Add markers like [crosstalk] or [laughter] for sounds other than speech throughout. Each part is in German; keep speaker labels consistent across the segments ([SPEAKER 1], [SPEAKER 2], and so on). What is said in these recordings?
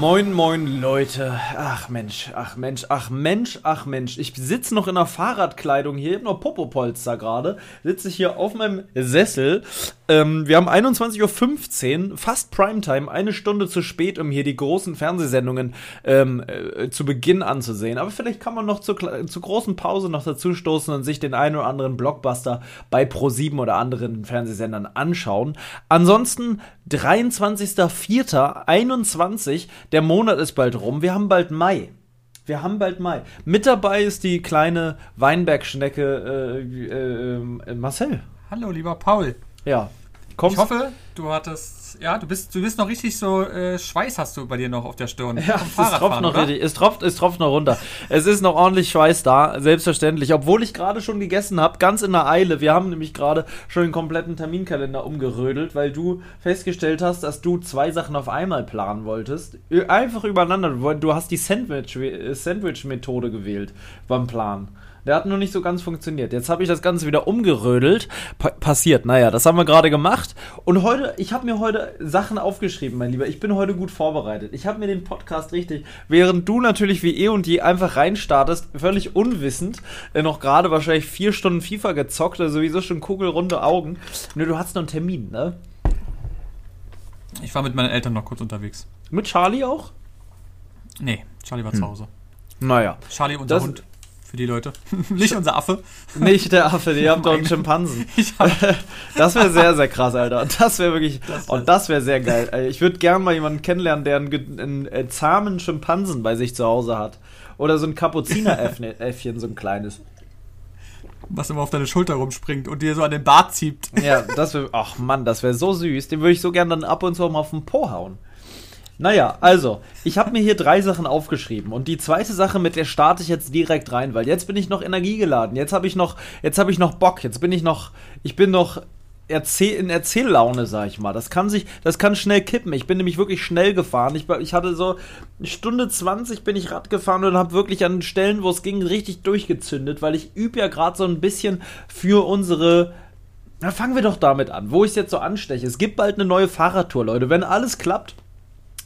[SPEAKER 1] Moin, moin, Leute. Ach Mensch, ach Mensch, ach Mensch, ach Mensch. Ich sitze noch in der Fahrradkleidung hier, hab noch Popopolster gerade. Sitze ich hier auf meinem Sessel. Ähm, wir haben 21.15 Uhr, fast Primetime, eine Stunde zu spät, um hier die großen Fernsehsendungen ähm, äh, zu Beginn anzusehen. Aber vielleicht kann man noch zur, zur großen Pause noch dazu stoßen und sich den einen oder anderen Blockbuster bei Pro7 oder anderen Fernsehsendern anschauen. Ansonsten 23.04.21 der Monat ist bald rum. Wir haben bald Mai. Wir haben bald Mai. Mit dabei ist die kleine Weinbergschnecke äh, äh, äh, Marcel.
[SPEAKER 2] Hallo, lieber Paul.
[SPEAKER 1] Ja.
[SPEAKER 2] Kommst ich hoffe, du hattest, ja, du bist, du bist noch richtig so, äh, Schweiß hast du bei dir noch auf der Stirn.
[SPEAKER 1] Ja, es tropft noch richtig, es tropft, es tropft noch runter. es ist noch ordentlich Schweiß da, selbstverständlich. Obwohl ich gerade schon gegessen habe, ganz in der Eile. Wir haben nämlich gerade schon den kompletten Terminkalender umgerödelt, weil du festgestellt hast, dass du zwei Sachen auf einmal planen wolltest. Einfach übereinander. Du hast die Sandwich-Methode Sandwich gewählt beim Plan. Der hat nur nicht so ganz funktioniert. Jetzt habe ich das Ganze wieder umgerödelt. Pa passiert, naja, das haben wir gerade gemacht. Und heute, ich habe mir heute Sachen aufgeschrieben, mein Lieber. Ich bin heute gut vorbereitet. Ich habe mir den Podcast richtig, während du natürlich wie eh und je einfach reinstartest, völlig unwissend, äh, noch gerade wahrscheinlich vier Stunden FIFA gezockt, also sowieso schon kugelrunde Augen. Nur du hast noch einen Termin, ne?
[SPEAKER 2] Ich war mit meinen Eltern noch kurz unterwegs.
[SPEAKER 1] Mit Charlie auch?
[SPEAKER 2] Nee, Charlie war hm. zu Hause.
[SPEAKER 1] Naja.
[SPEAKER 2] Charlie, unser das, Hund für die Leute. [laughs] Nicht unser Affe.
[SPEAKER 1] Nicht der Affe, die haben doch einen Schimpansen. [laughs] [laughs] das wäre sehr, sehr krass, Alter. Das wäre wirklich. Das und das wäre sehr geil. Ich würde gerne mal jemanden kennenlernen, der einen, einen, einen, zahmen Schimpansen bei sich zu Hause hat. Oder so ein Kapuzineräffchen, so ein kleines.
[SPEAKER 2] Was immer auf deine Schulter rumspringt und dir so an den Bart zieht.
[SPEAKER 1] Ja, das wäre. Ach Mann, das wäre so süß. Den würde ich so gerne dann ab und zu mal auf den Po hauen. Naja, also, ich habe mir hier drei Sachen aufgeschrieben und die zweite Sache, mit der starte ich jetzt direkt rein, weil jetzt bin ich noch energiegeladen, jetzt habe ich noch, jetzt habe ich noch Bock, jetzt bin ich noch, ich bin noch Erzähl in Erzähllaune, sag ich mal. Das kann sich, das kann schnell kippen. Ich bin nämlich wirklich schnell gefahren. Ich, ich hatte so eine Stunde 20 bin ich Rad gefahren und habe wirklich an Stellen, wo es ging, richtig durchgezündet, weil ich übe ja gerade so ein bisschen für unsere na, fangen wir doch damit an, wo ich es jetzt so ansteche. Es gibt bald eine neue Fahrradtour, Leute. Wenn alles klappt,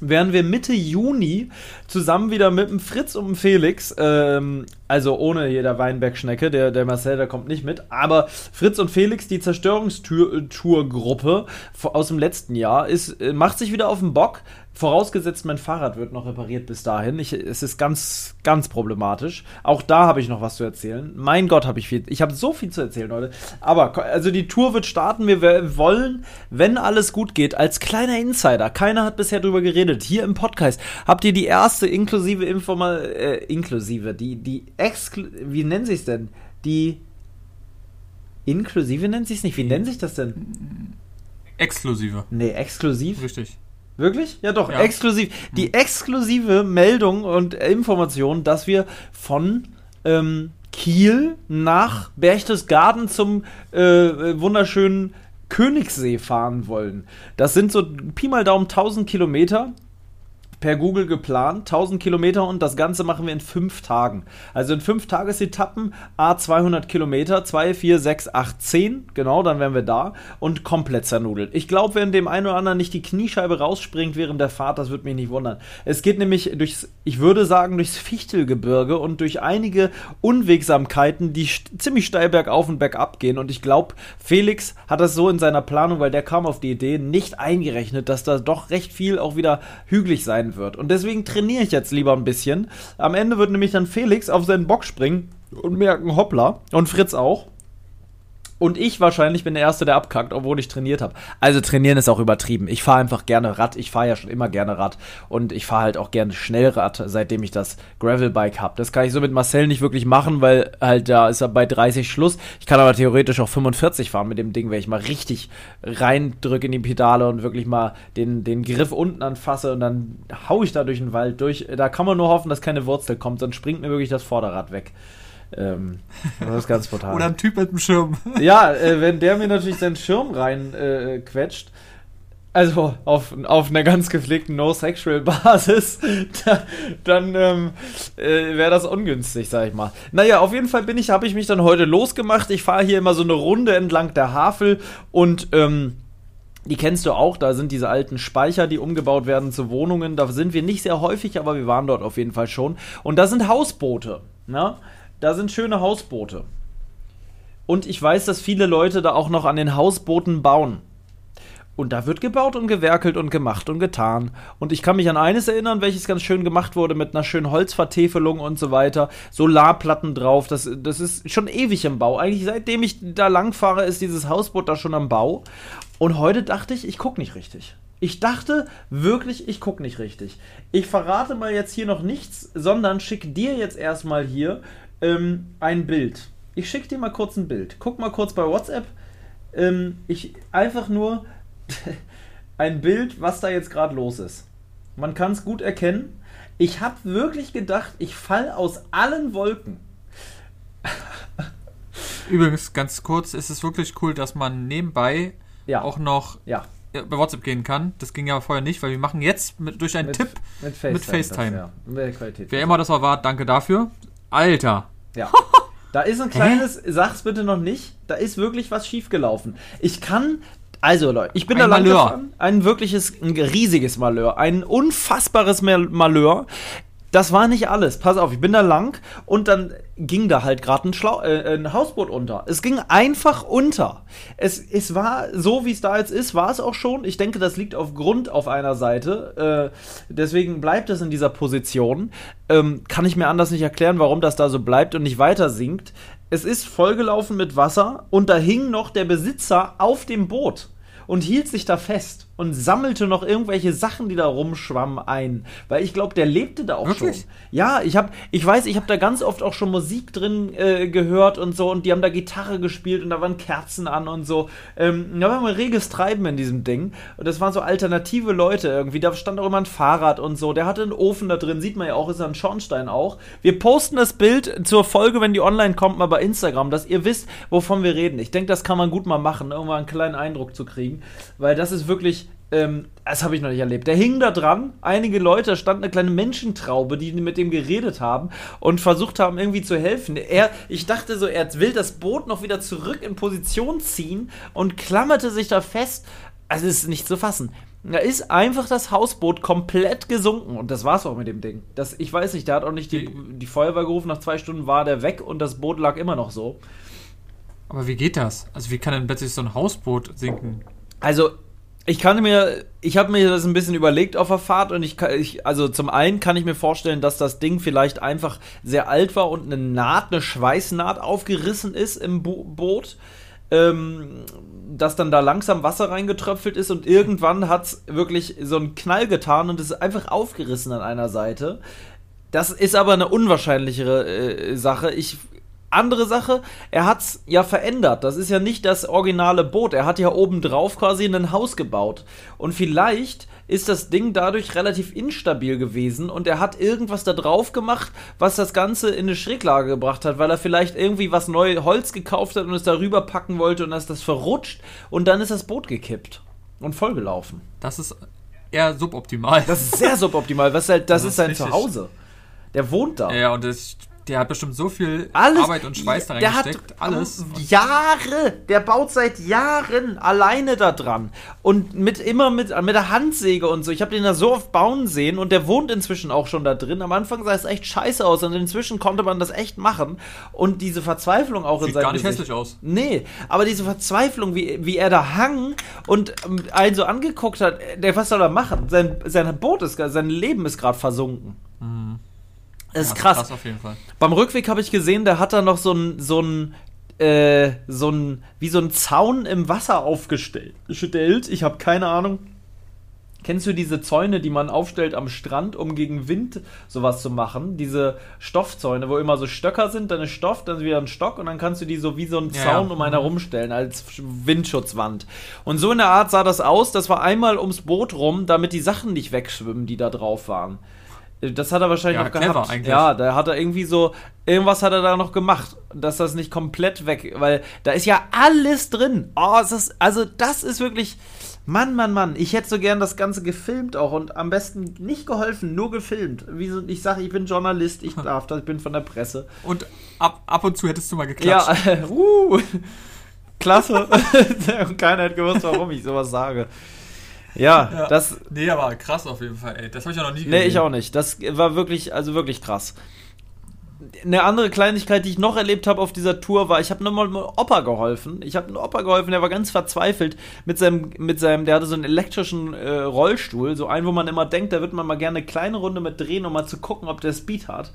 [SPEAKER 1] werden wir Mitte Juni zusammen wieder mit dem Fritz und dem Felix, ähm, also ohne jeder Weinbergschnecke, der, der Marcel, der kommt nicht mit, aber Fritz und Felix, die Zerstörungstour-Gruppe aus dem letzten Jahr, ist, äh, macht sich wieder auf den Bock, Vorausgesetzt, mein Fahrrad wird noch repariert bis dahin. Ich, es ist ganz, ganz problematisch. Auch da habe ich noch was zu erzählen. Mein Gott, habe ich viel. Ich habe so viel zu erzählen, Leute. Aber, also die Tour wird starten. Wir wollen, wenn alles gut geht, als kleiner Insider, keiner hat bisher drüber geredet, hier im Podcast, habt ihr die erste inklusive Informal, äh, inklusive, die, die exklu, wie nennen sie es denn? Die inklusive nennt sich es nicht. Wie nennt sich das denn?
[SPEAKER 2] Exklusive.
[SPEAKER 1] Nee, exklusiv.
[SPEAKER 2] Richtig.
[SPEAKER 1] Wirklich? Ja, doch, ja. exklusiv. Die hm. exklusive Meldung und Information, dass wir von ähm, Kiel nach Berchtesgaden zum äh, wunderschönen Königssee fahren wollen. Das sind so Pi mal Daumen 1000 Kilometer per Google geplant, 1000 Kilometer und das Ganze machen wir in fünf Tagen. Also in fünf Tagesetappen, a 200 Kilometer, 2, 4, 6, 8, 10, genau, dann wären wir da und komplett zernudelt. Ich glaube, wenn dem einen oder anderen nicht die Kniescheibe rausspringt während der Fahrt, das würde mich nicht wundern. Es geht nämlich durchs, ich würde sagen, durchs Fichtelgebirge und durch einige Unwegsamkeiten, die ziemlich steil bergauf und bergab gehen und ich glaube, Felix hat das so in seiner Planung, weil der kam auf die Idee, nicht eingerechnet, dass da doch recht viel auch wieder hügelig sein wird. Und deswegen trainiere ich jetzt lieber ein bisschen. Am Ende wird nämlich dann Felix auf seinen Bock springen und merken, hoppla. Und Fritz auch. Und ich wahrscheinlich bin der Erste, der abkackt, obwohl ich trainiert habe. Also trainieren ist auch übertrieben. Ich fahre einfach gerne Rad. Ich fahre ja schon immer gerne Rad. Und ich fahre halt auch gerne Schnellrad, seitdem ich das Gravelbike habe. Das kann ich so mit Marcel nicht wirklich machen, weil halt da ist er bei 30 Schluss. Ich kann aber theoretisch auch 45 fahren mit dem Ding, wenn ich mal richtig reindrücke in die Pedale und wirklich mal den, den Griff unten anfasse und dann hau ich da durch den Wald durch. Da kann man nur hoffen, dass keine Wurzel kommt, sonst springt mir wirklich das Vorderrad weg. Ähm, das ist ganz brutal.
[SPEAKER 2] Oder ein Typ mit einem Schirm. [laughs]
[SPEAKER 1] Ja, äh, wenn der mir natürlich seinen Schirm rein äh, quetscht, also auf, auf einer ganz gepflegten No-Sexual-Basis, [laughs] da, dann ähm, äh, wäre das ungünstig, sag ich mal. Naja, auf jeden Fall bin ich, habe ich mich dann heute losgemacht. Ich fahre hier immer so eine Runde entlang der Havel und ähm, die kennst du auch, da sind diese alten Speicher, die umgebaut werden zu Wohnungen. Da sind wir nicht sehr häufig, aber wir waren dort auf jeden Fall schon. Und da sind Hausboote. Na? Da sind schöne Hausboote. Und ich weiß, dass viele Leute da auch noch an den Hausbooten bauen. Und da wird gebaut und gewerkelt und gemacht und getan. Und ich kann mich an eines erinnern, welches ganz schön gemacht wurde mit einer schönen Holzvertäfelung und so weiter. Solarplatten drauf. Das, das ist schon ewig im Bau. Eigentlich seitdem ich da langfahre, ist dieses Hausboot da schon am Bau. Und heute dachte ich, ich gucke nicht richtig. Ich dachte wirklich, ich gucke nicht richtig. Ich verrate mal jetzt hier noch nichts, sondern schicke dir jetzt erstmal hier ähm, ein Bild. Ich schicke dir mal kurz ein Bild. Guck mal kurz bei WhatsApp. Ähm, ich einfach nur [laughs] ein Bild, was da jetzt gerade los ist. Man kann es gut erkennen. Ich habe wirklich gedacht, ich fall aus allen Wolken.
[SPEAKER 2] Übrigens, ganz kurz, ist es wirklich cool, dass man nebenbei
[SPEAKER 1] ja.
[SPEAKER 2] auch noch
[SPEAKER 1] ja.
[SPEAKER 2] bei WhatsApp gehen kann. Das ging ja vorher nicht, weil wir machen jetzt mit, durch einen
[SPEAKER 1] Mit-
[SPEAKER 2] Tipp
[SPEAKER 1] mit FaceTime.
[SPEAKER 2] mit FaceTime.
[SPEAKER 1] Das, ja.
[SPEAKER 2] Wer immer das war, danke dafür. Alter.
[SPEAKER 1] Ja. [laughs] Da ist ein kleines, sag's bitte noch nicht, da ist wirklich was schiefgelaufen. Ich kann, also Leute, ich bin
[SPEAKER 2] Ein
[SPEAKER 1] da lang
[SPEAKER 2] Malheur.
[SPEAKER 1] gefahren, ein wirkliches, ein riesiges Malheur, ein unfassbares Mal- Malheur. Das war nicht alles. Pass auf, ich bin da lang und dann ging da halt gerade ein, äh, ein Hausboot unter. Es ging einfach unter. Es, es war so, wie es da jetzt ist, war es auch schon. Ich denke, das liegt auf Grund auf einer Seite. Äh, deswegen bleibt es in dieser Position. Ähm, kann ich mir anders nicht erklären, warum das da so bleibt und nicht weiter sinkt. Es ist vollgelaufen mit Wasser und da hing noch der Besitzer auf dem Boot und hielt sich da fest und sammelte noch irgendwelche Sachen, die da rumschwammen, ein. Weil ich glaube, der lebte da auch
[SPEAKER 2] Wirklich?
[SPEAKER 1] schon. Ja, ich habe, ich weiß, ich habe da ganz oft auch schon Musik drin äh, gehört und so und die haben da Gitarre gespielt und da waren Kerzen an und so. Ähm, da war mal reges Treiben in diesem Ding und das waren so alternative Leute irgendwie. Da stand auch immer ein Fahrrad und so. Der hatte einen Ofen da drin, sieht man ja auch, ist ein Schornstein auch. Wir posten das Bild zur Folge, wenn die online kommt, mal bei Instagram, dass ihr wisst, wovon wir reden. Ich denke, das kann man gut mal machen, irgendwann einen kleinen Eindruck zu kriegen, weil das ist wirklich ähm, das habe ich noch nicht erlebt. Der hing da dran, einige Leute, da stand eine kleine Menschentraube, die mit dem geredet haben und versucht haben, irgendwie zu helfen. Er, ich dachte so, er will das Boot noch wieder zurück in Position ziehen und klammerte sich da fest. Also es ist nicht zu fassen. Da ist einfach das Hausboot komplett gesunken und das war's auch mit dem Ding. Das, ich weiß nicht, der hat auch nicht die, die Feuerwehr gerufen, nach zwei Stunden war der weg und das Boot lag immer noch so.
[SPEAKER 2] Aber wie geht das? Also wie kann denn plötzlich so ein Hausboot sinken?
[SPEAKER 1] Also, ich kann mir, ich habe mir das ein bisschen überlegt auf der Fahrt und ich, kann, ich, also zum einen kann ich mir vorstellen, dass das Ding vielleicht einfach sehr alt war und eine Naht, eine Schweißnaht aufgerissen ist im Bo Boot. Ähm, dass dann da langsam Wasser reingetröpfelt ist und irgendwann hat es wirklich so einen Knall getan und es ist einfach aufgerissen an einer Seite. Das ist aber eine unwahrscheinlichere äh, Sache. Ich andere Sache, er hat's ja verändert. Das ist ja nicht das originale Boot. Er hat ja oben drauf quasi ein Haus gebaut. Und vielleicht ist das Ding dadurch relativ instabil gewesen und er hat irgendwas da drauf gemacht, was das Ganze in eine Schräglage gebracht hat, weil er vielleicht irgendwie was neu Holz gekauft hat und es darüber packen wollte und dann ist das verrutscht und dann ist das Boot gekippt und vollgelaufen.
[SPEAKER 2] Das ist eher suboptimal.
[SPEAKER 1] Das ist sehr suboptimal. Was halt, das,
[SPEAKER 2] Das
[SPEAKER 1] ist
[SPEAKER 2] ist
[SPEAKER 1] sein
[SPEAKER 2] richtig.
[SPEAKER 1] Zuhause. Der wohnt da.
[SPEAKER 2] ja, und das, der hat bestimmt so viel
[SPEAKER 1] Alles,
[SPEAKER 2] Arbeit und Schweiß da
[SPEAKER 1] der
[SPEAKER 2] reingesteckt.
[SPEAKER 1] Hat
[SPEAKER 2] alles.
[SPEAKER 1] Jahre. Der baut seit Jahren alleine da dran. Und mit immer mit, mit der Handsäge und so. Ich habe den da so oft bauen sehen und der wohnt inzwischen auch schon da drin. Am Anfang sah es echt scheiße aus und inzwischen konnte man das echt machen. Und diese Verzweiflung auch in
[SPEAKER 2] Sieht
[SPEAKER 1] seinem
[SPEAKER 2] gar nicht
[SPEAKER 1] Gesicht.
[SPEAKER 2] hässlich aus.
[SPEAKER 1] Nee, aber diese Verzweiflung, wie, wie er da hang und ähm, einen so angeguckt hat, der, was soll er machen? Sein, sein Boot ist, sein Leben ist gerade versunken. Das ist
[SPEAKER 2] Ja,
[SPEAKER 1] krass.
[SPEAKER 2] Krass auf jeden Fall.
[SPEAKER 1] Beim Rückweg habe ich gesehen, der hat da noch so ein, so ein, äh, so ein, wie so ein Zaun im Wasser aufgestellt. Gestellt. Ich habe keine Ahnung. Kennst du diese Zäune, die man aufstellt am Strand, um gegen Wind sowas zu machen? Diese Stoffzäune, wo immer so Stöcker sind, dann ist Stoff, dann ist wieder ein Stock und dann kannst du die so wie so einen
[SPEAKER 2] Ja,
[SPEAKER 1] Zaun
[SPEAKER 2] ja.
[SPEAKER 1] um einen herumstellen als Windschutzwand. Und so in der Art sah das aus. Das war einmal ums Boot rum, damit die Sachen nicht wegschwimmen, die da drauf waren. Das hat er wahrscheinlich
[SPEAKER 2] Ja,
[SPEAKER 1] noch gehabt.
[SPEAKER 2] eigentlich.
[SPEAKER 1] Ja, da hat er irgendwie so, irgendwas hat er da noch gemacht, dass das nicht komplett weg, weil da ist ja alles drin. Oh, ist, also das ist wirklich, Mann, Mann, Mann, ich hätte so gern das Ganze gefilmt auch und am besten nicht geholfen, nur gefilmt. Wie so, ich sage, ich bin Journalist, ich darf das, ich bin von der Presse.
[SPEAKER 2] Und ab, ab und zu hättest du mal geklatscht.
[SPEAKER 1] Ja, [laughs] uh, [laughs] klasse. [laughs] und keiner hat gewusst, warum ich sowas sage. Ja,
[SPEAKER 2] Ja.
[SPEAKER 1] das,
[SPEAKER 2] Nee, aber krass auf jeden Fall, ey. Das habe ich ja noch nie gesehen.
[SPEAKER 1] Nee, ich auch nicht. Das war wirklich, also wirklich krass. Eine andere Kleinigkeit, die ich noch erlebt habe auf dieser Tour, war, ich habe nochmal einem Opa geholfen. Ich habe einem Opa geholfen, der war ganz verzweifelt mit seinem, mit seinem, der hatte so einen elektrischen äh, Rollstuhl, so einen, wo man immer denkt, da wird man mal gerne eine kleine Runde mit drehen, um mal zu gucken, ob der Speed hat.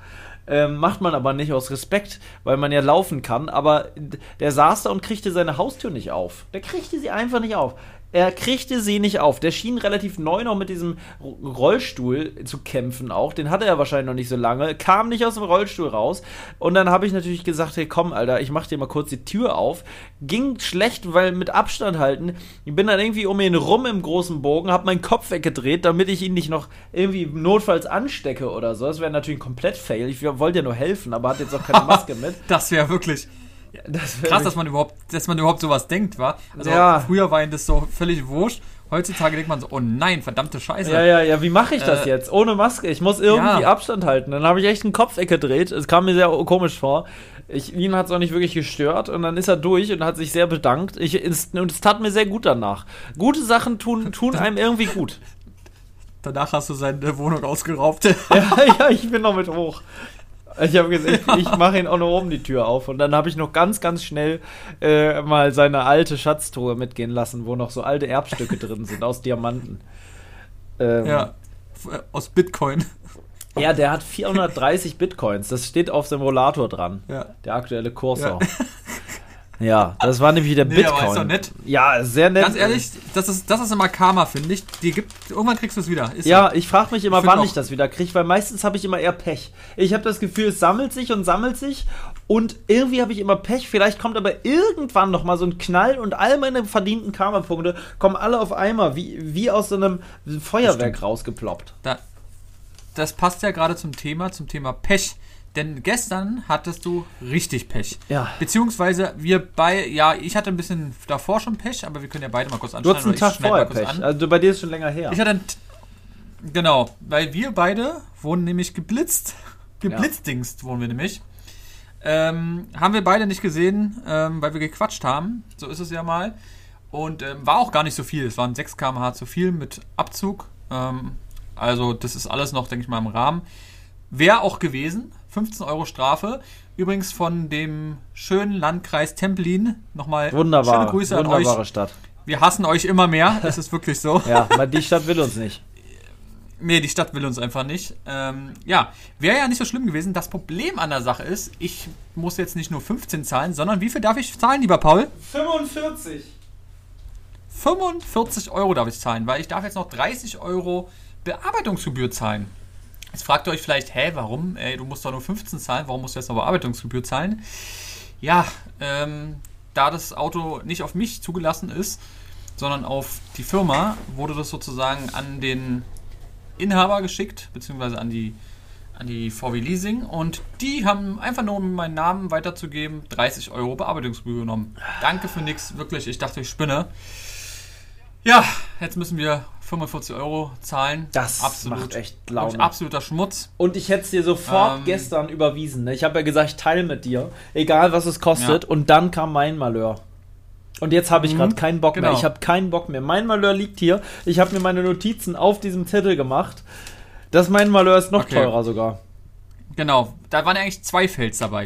[SPEAKER 1] Ähm, macht man aber nicht aus Respekt, weil man ja laufen kann. Aber der saß da und kriegte seine Haustür nicht auf. Der kriegte sie einfach nicht auf. Er kriegte sie nicht auf. Der schien relativ neu noch mit diesem Rollstuhl zu kämpfen auch. Den hatte er wahrscheinlich noch nicht so lange. Kam nicht aus dem Rollstuhl raus. Und dann habe ich natürlich gesagt, hey komm, Alter, ich mach dir mal kurz die Tür auf. Ging schlecht, weil mit Abstand halten. Ich bin dann irgendwie um ihn rum im großen Bogen, habe meinen Kopf weggedreht, damit ich ihn nicht noch irgendwie notfalls anstecke oder so. Das wäre natürlich ein komplett Fail. Ich wollte ja nur helfen, aber hatte jetzt auch keine [laughs] Maske mit.
[SPEAKER 2] Das wäre wirklich
[SPEAKER 1] Das wär
[SPEAKER 2] krass, dass man überhaupt, dass man überhaupt sowas denkt, war. Also
[SPEAKER 1] Ja.
[SPEAKER 2] früher war ihm das so völlig wurscht. Heutzutage denkt man so, oh nein, verdammte Scheiße.
[SPEAKER 1] Ja, ja, ja, wie mache ich das
[SPEAKER 2] Äh,
[SPEAKER 1] jetzt? Ohne Maske. Ich muss irgendwie
[SPEAKER 2] ja.
[SPEAKER 1] Abstand halten. Dann habe ich echt den Kopf weggedreht. Es kam mir sehr komisch vor. Ich, ihn hat es auch nicht wirklich gestört und dann ist er durch und hat sich sehr bedankt. Ich, es, und es tat mir sehr gut danach. Gute Sachen tun, tun einem irgendwie gut. [laughs]
[SPEAKER 2] Danach hast du seine Wohnung ausgeraubt.
[SPEAKER 1] Ja, [laughs] ja, ich bin noch mit hoch. Ich habe gesagt, ich, ich mache ihn auch noch oben die Tür auf. Und dann habe ich noch ganz, ganz schnell äh, mal seine alte Schatztruhe mitgehen lassen, wo noch so alte Erbstücke drin sind aus Diamanten. Ähm,
[SPEAKER 2] ja. Äh, Aus Bitcoin.
[SPEAKER 1] Ja, der hat 430 Bitcoins. Das steht auf dem Rollator dran.
[SPEAKER 2] Ja.
[SPEAKER 1] Der aktuelle Kurs auch. [laughs] Ja, das war nämlich der
[SPEAKER 2] Nee,
[SPEAKER 1] Bitcoin.
[SPEAKER 2] aber ist doch nett.
[SPEAKER 1] Ja, sehr nett.
[SPEAKER 2] Ganz ehrlich, das ist, das ist immer Karma, finde ich. Die gibt, irgendwann kriegst du es wieder. Ist
[SPEAKER 1] Ja, ich frage mich immer,
[SPEAKER 2] Ich
[SPEAKER 1] wann ich das wieder kriege, weil meistens habe ich immer eher Pech. Ich habe das Gefühl, es sammelt sich und sammelt sich und irgendwie habe ich immer Pech. Vielleicht kommt aber irgendwann noch mal so ein Knall und all meine verdienten Karma-Punkte kommen alle auf einmal, wie, wie aus so einem Feuerwerk rausgeploppt.
[SPEAKER 2] Da, das passt ja gerade zum Thema, zum Thema Pech. Denn gestern hattest du richtig Pech.
[SPEAKER 1] Ja.
[SPEAKER 2] Beziehungsweise wir bei, ja, ich hatte ein bisschen davor schon Pech, aber wir können ja beide mal kurz
[SPEAKER 1] Du
[SPEAKER 2] anschauen.
[SPEAKER 1] hattest einen Tag vorher Pech. Also bei dir ist schon länger her.
[SPEAKER 2] Ich hatte ein, genau, weil wir beide wurden nämlich geblitzt. Geblitzdingst wurden wir nämlich. Ähm, haben wir beide nicht gesehen, ähm, weil wir gequatscht haben. So ist es ja mal. Und ähm, war auch gar nicht so viel. Es waren 6 km/h zu viel mit Abzug. Ähm, also, das ist alles noch, denke ich mal, im Rahmen. Wäre auch gewesen. 15 Euro Strafe. Übrigens von dem schönen Landkreis Templin. Nochmal
[SPEAKER 1] Wunderbar.
[SPEAKER 2] schöne Grüße an
[SPEAKER 1] Wunderbare
[SPEAKER 2] euch.
[SPEAKER 1] Stadt.
[SPEAKER 2] Wir hassen euch immer mehr. Das ist wirklich so.
[SPEAKER 1] Ja, weil die Stadt will uns nicht. [laughs]
[SPEAKER 2] Nee, die Stadt will uns einfach nicht. Ähm, ja, wäre ja nicht so schlimm gewesen. Das Problem an der Sache ist, ich muss jetzt nicht nur 15 zahlen, sondern wie viel darf ich zahlen, lieber Paul?
[SPEAKER 1] 45.
[SPEAKER 2] 45 Euro darf ich zahlen, weil ich darf jetzt noch 30 Euro Bearbeitungsgebühr zahlen. Jetzt fragt ihr euch vielleicht, hä, warum? Ey, du musst doch nur 15 zahlen, warum musst du jetzt noch Bearbeitungsgebühr zahlen? Ja, ähm, da das Auto nicht auf mich zugelassen ist, sondern auf die Firma, wurde das sozusagen an den Inhaber geschickt, beziehungsweise an die, an die VW Leasing und die haben einfach nur, um meinen Namen weiterzugeben, 30 Euro Bearbeitungsgebühr genommen. Danke für nichts, wirklich, ich dachte, ich spinne. Ja, jetzt müssen wir 45 Euro zahlen.
[SPEAKER 1] Das macht echt Laune.
[SPEAKER 2] Absoluter Schmutz.
[SPEAKER 1] Und ich hätte es dir sofort
[SPEAKER 2] Ähm.
[SPEAKER 1] gestern überwiesen. Ne? Ich habe ja gesagt, ich teile mit dir, egal was es kostet.
[SPEAKER 2] Ja.
[SPEAKER 1] Und dann kam mein Malheur. Und jetzt habe ich gerade keinen Bock mehr.
[SPEAKER 2] genau.
[SPEAKER 1] Ich habe keinen Bock mehr. Mein Malheur liegt hier. Ich habe mir meine Notizen auf diesem Zettel gemacht. Das mein Malheur ist noch
[SPEAKER 2] Okay.
[SPEAKER 1] teurer sogar.
[SPEAKER 2] Genau, da waren ja eigentlich zwei Fails dabei.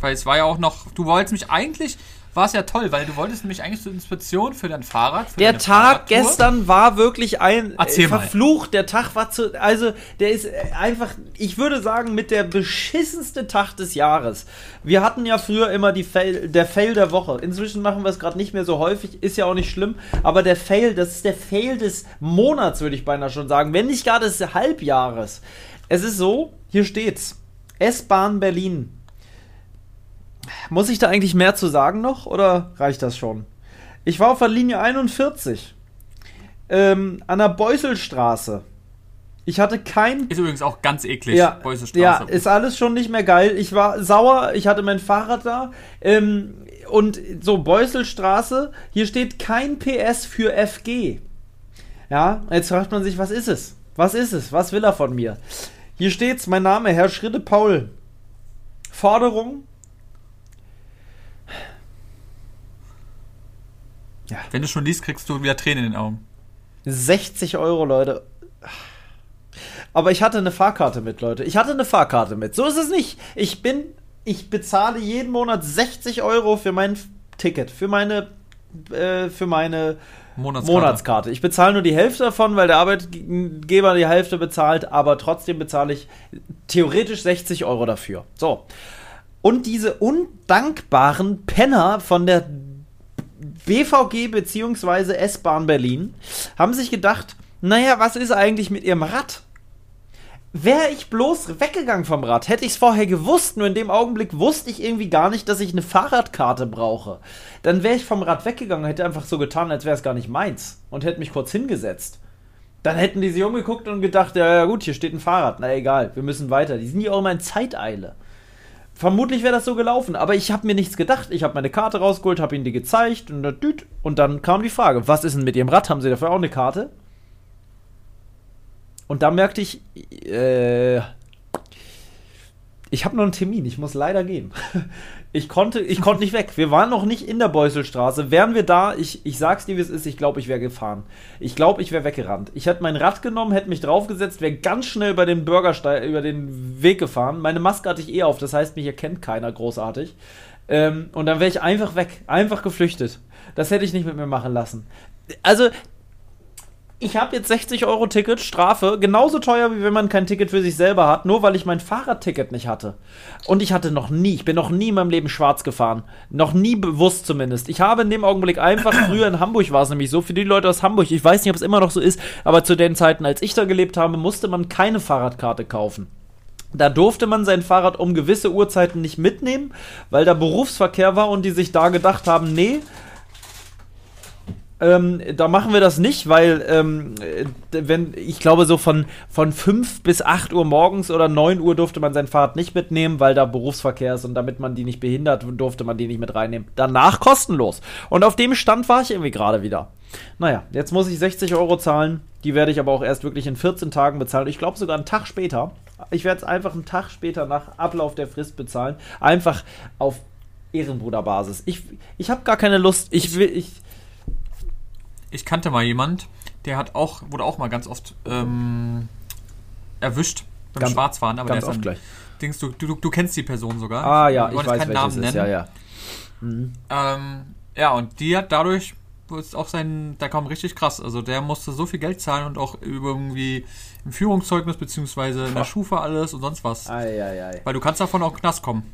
[SPEAKER 2] Weil es war ja auch noch, du wolltest mich eigentlich, war es ja toll, weil du wolltest mich eigentlich zur Inspektion für dein Fahrrad. Für
[SPEAKER 1] Der Tag gestern war wirklich ein äh,
[SPEAKER 2] Erzähl mal.
[SPEAKER 1] verflucht. Der Tag war zu. Also, der ist äh, einfach, ich würde sagen, mit der beschissenste Tag des Jahres. Wir hatten ja früher immer die Fail, der Fail der Woche. Inzwischen machen wir es gerade nicht mehr so häufig, ist ja auch nicht schlimm. Aber der Fail, das ist der Fail des Monats, würde ich beinahe schon sagen. Wenn nicht gar des Halbjahres. Es ist so, hier steht's. S-Bahn Berlin. Muss ich da eigentlich mehr zu sagen noch oder reicht das schon? Ich war auf der Linie 41 ähm, an der Beuselstraße. Ich hatte kein.
[SPEAKER 2] Ist übrigens auch ganz eklig,
[SPEAKER 1] ja, Ja, ist alles schon nicht mehr geil. Ich war sauer, ich hatte mein Fahrrad da. Ähm, und so, Beuselstraße, hier steht kein PS für FG. Ja, jetzt fragt man sich, was ist es? Was ist es? Was will er von mir? Hier steht's, mein Name, Herr Schritte Paul. Forderung.
[SPEAKER 2] Ja. Wenn du schon liest, kriegst du wieder Tränen in den Augen.
[SPEAKER 1] 60 Euro, Leute. Aber ich hatte eine Fahrkarte mit, Leute. Ich hatte eine Fahrkarte mit. So ist es nicht. Ich bin, ich bezahle jeden Monat 60 Euro für mein Ticket, für meine, äh, für meine Monatskarte. Monatskarte. Ich bezahle nur die Hälfte davon, weil der Arbeitgeber die Hälfte bezahlt, aber trotzdem bezahle ich theoretisch 60 Euro dafür. So. Und diese undankbaren Penner von der BVG bzw. S-Bahn Berlin haben sich gedacht, naja, was ist eigentlich mit ihrem Rad? Wäre ich bloß weggegangen vom Rad, hätte ich es vorher gewusst, nur in dem Augenblick wusste ich irgendwie gar nicht, dass ich eine Fahrradkarte brauche. Dann wäre ich vom Rad weggegangen, hätte einfach so getan, als wäre es gar nicht meins und hätte mich kurz hingesetzt. Dann hätten die sich umgeguckt und gedacht, ja, ja gut, hier steht ein Fahrrad. Na egal, wir müssen weiter. Die sind ja auch immer in Zeiteile. Vermutlich wäre das so gelaufen, aber ich habe mir nichts gedacht. Ich habe meine Karte rausgeholt, habe ihnen die gezeigt und, und dann kam die Frage, was ist denn mit ihrem Rad? Haben sie dafür auch eine Karte? Und da merkte ich, äh, ich habe noch einen Termin, ich muss leider gehen. [laughs] Ich konnte, ich konnte nicht weg. Wir waren noch nicht in der Beuselstraße. Wären wir da, ich, ich sag's dir, wie es ist, ich glaube, ich wäre gefahren. Ich glaube, ich wäre weggerannt. Ich hätte mein Rad genommen, hätte mich draufgesetzt, wäre ganz schnell bei den Bürgersteig über den Weg gefahren. Meine Maske hatte ich eh auf, das heißt, mich erkennt keiner großartig. Ähm, und dann wäre ich einfach weg, einfach geflüchtet. Das hätte ich nicht mit mir machen lassen. Also, ich habe jetzt 60 Euro Ticket, Strafe, genauso teuer, wie wenn man kein Ticket für sich selber hat, nur weil ich mein Fahrradticket nicht hatte. Und ich hatte noch nie, ich bin noch nie in meinem Leben schwarz gefahren. Noch nie bewusst zumindest. Ich habe in dem Augenblick einfach, [clears throat] früher in Hamburg war es nämlich so, für die Leute aus Hamburg, ich weiß nicht, ob es immer noch so ist, aber zu den Zeiten, als ich da gelebt habe, musste man keine Fahrradkarte kaufen. Da durfte man sein Fahrrad um gewisse Uhrzeiten nicht mitnehmen, weil da Berufsverkehr war und die sich da gedacht haben, nee, ähm, da machen wir das nicht, weil ähm, wenn ich glaube so von von 5 bis 8 Uhr morgens oder 9 Uhr durfte man sein Fahrrad nicht mitnehmen, weil da Berufsverkehr ist und damit man die nicht behindert, durfte man die nicht mit reinnehmen. Danach kostenlos. Und auf dem Stand war ich irgendwie gerade wieder. Naja, jetzt muss ich 60 Euro zahlen. Die werde ich aber auch erst wirklich in 14 Tagen bezahlen. Ich glaube sogar einen Tag später. Ich werde es einfach einen Tag später nach Ablauf der Frist bezahlen. Einfach auf Ehrenbruderbasis. Ich, ich habe gar keine Lust. Ich will, ich,
[SPEAKER 2] ich kannte mal jemand, der hat auch, wurde auch mal ganz oft ähm, erwischt beim ganz, Schwarzfahren, aber
[SPEAKER 1] ganz
[SPEAKER 2] der ist
[SPEAKER 1] oft gleich.
[SPEAKER 2] Dings, du, du, du kennst die Person sogar.
[SPEAKER 1] Ah ja, ich weiß keinen Namen nennen. Ist, ja, ja.
[SPEAKER 2] Mhm. Ähm, ja, und die hat dadurch ist auch sein, da kam richtig krass. Also der musste so viel Geld zahlen und auch irgendwie im Führungszeugnis beziehungsweise in der Schufa alles und sonst was.
[SPEAKER 1] Ei, ei, ei.
[SPEAKER 2] Weil du kannst davon auch Knast kommen.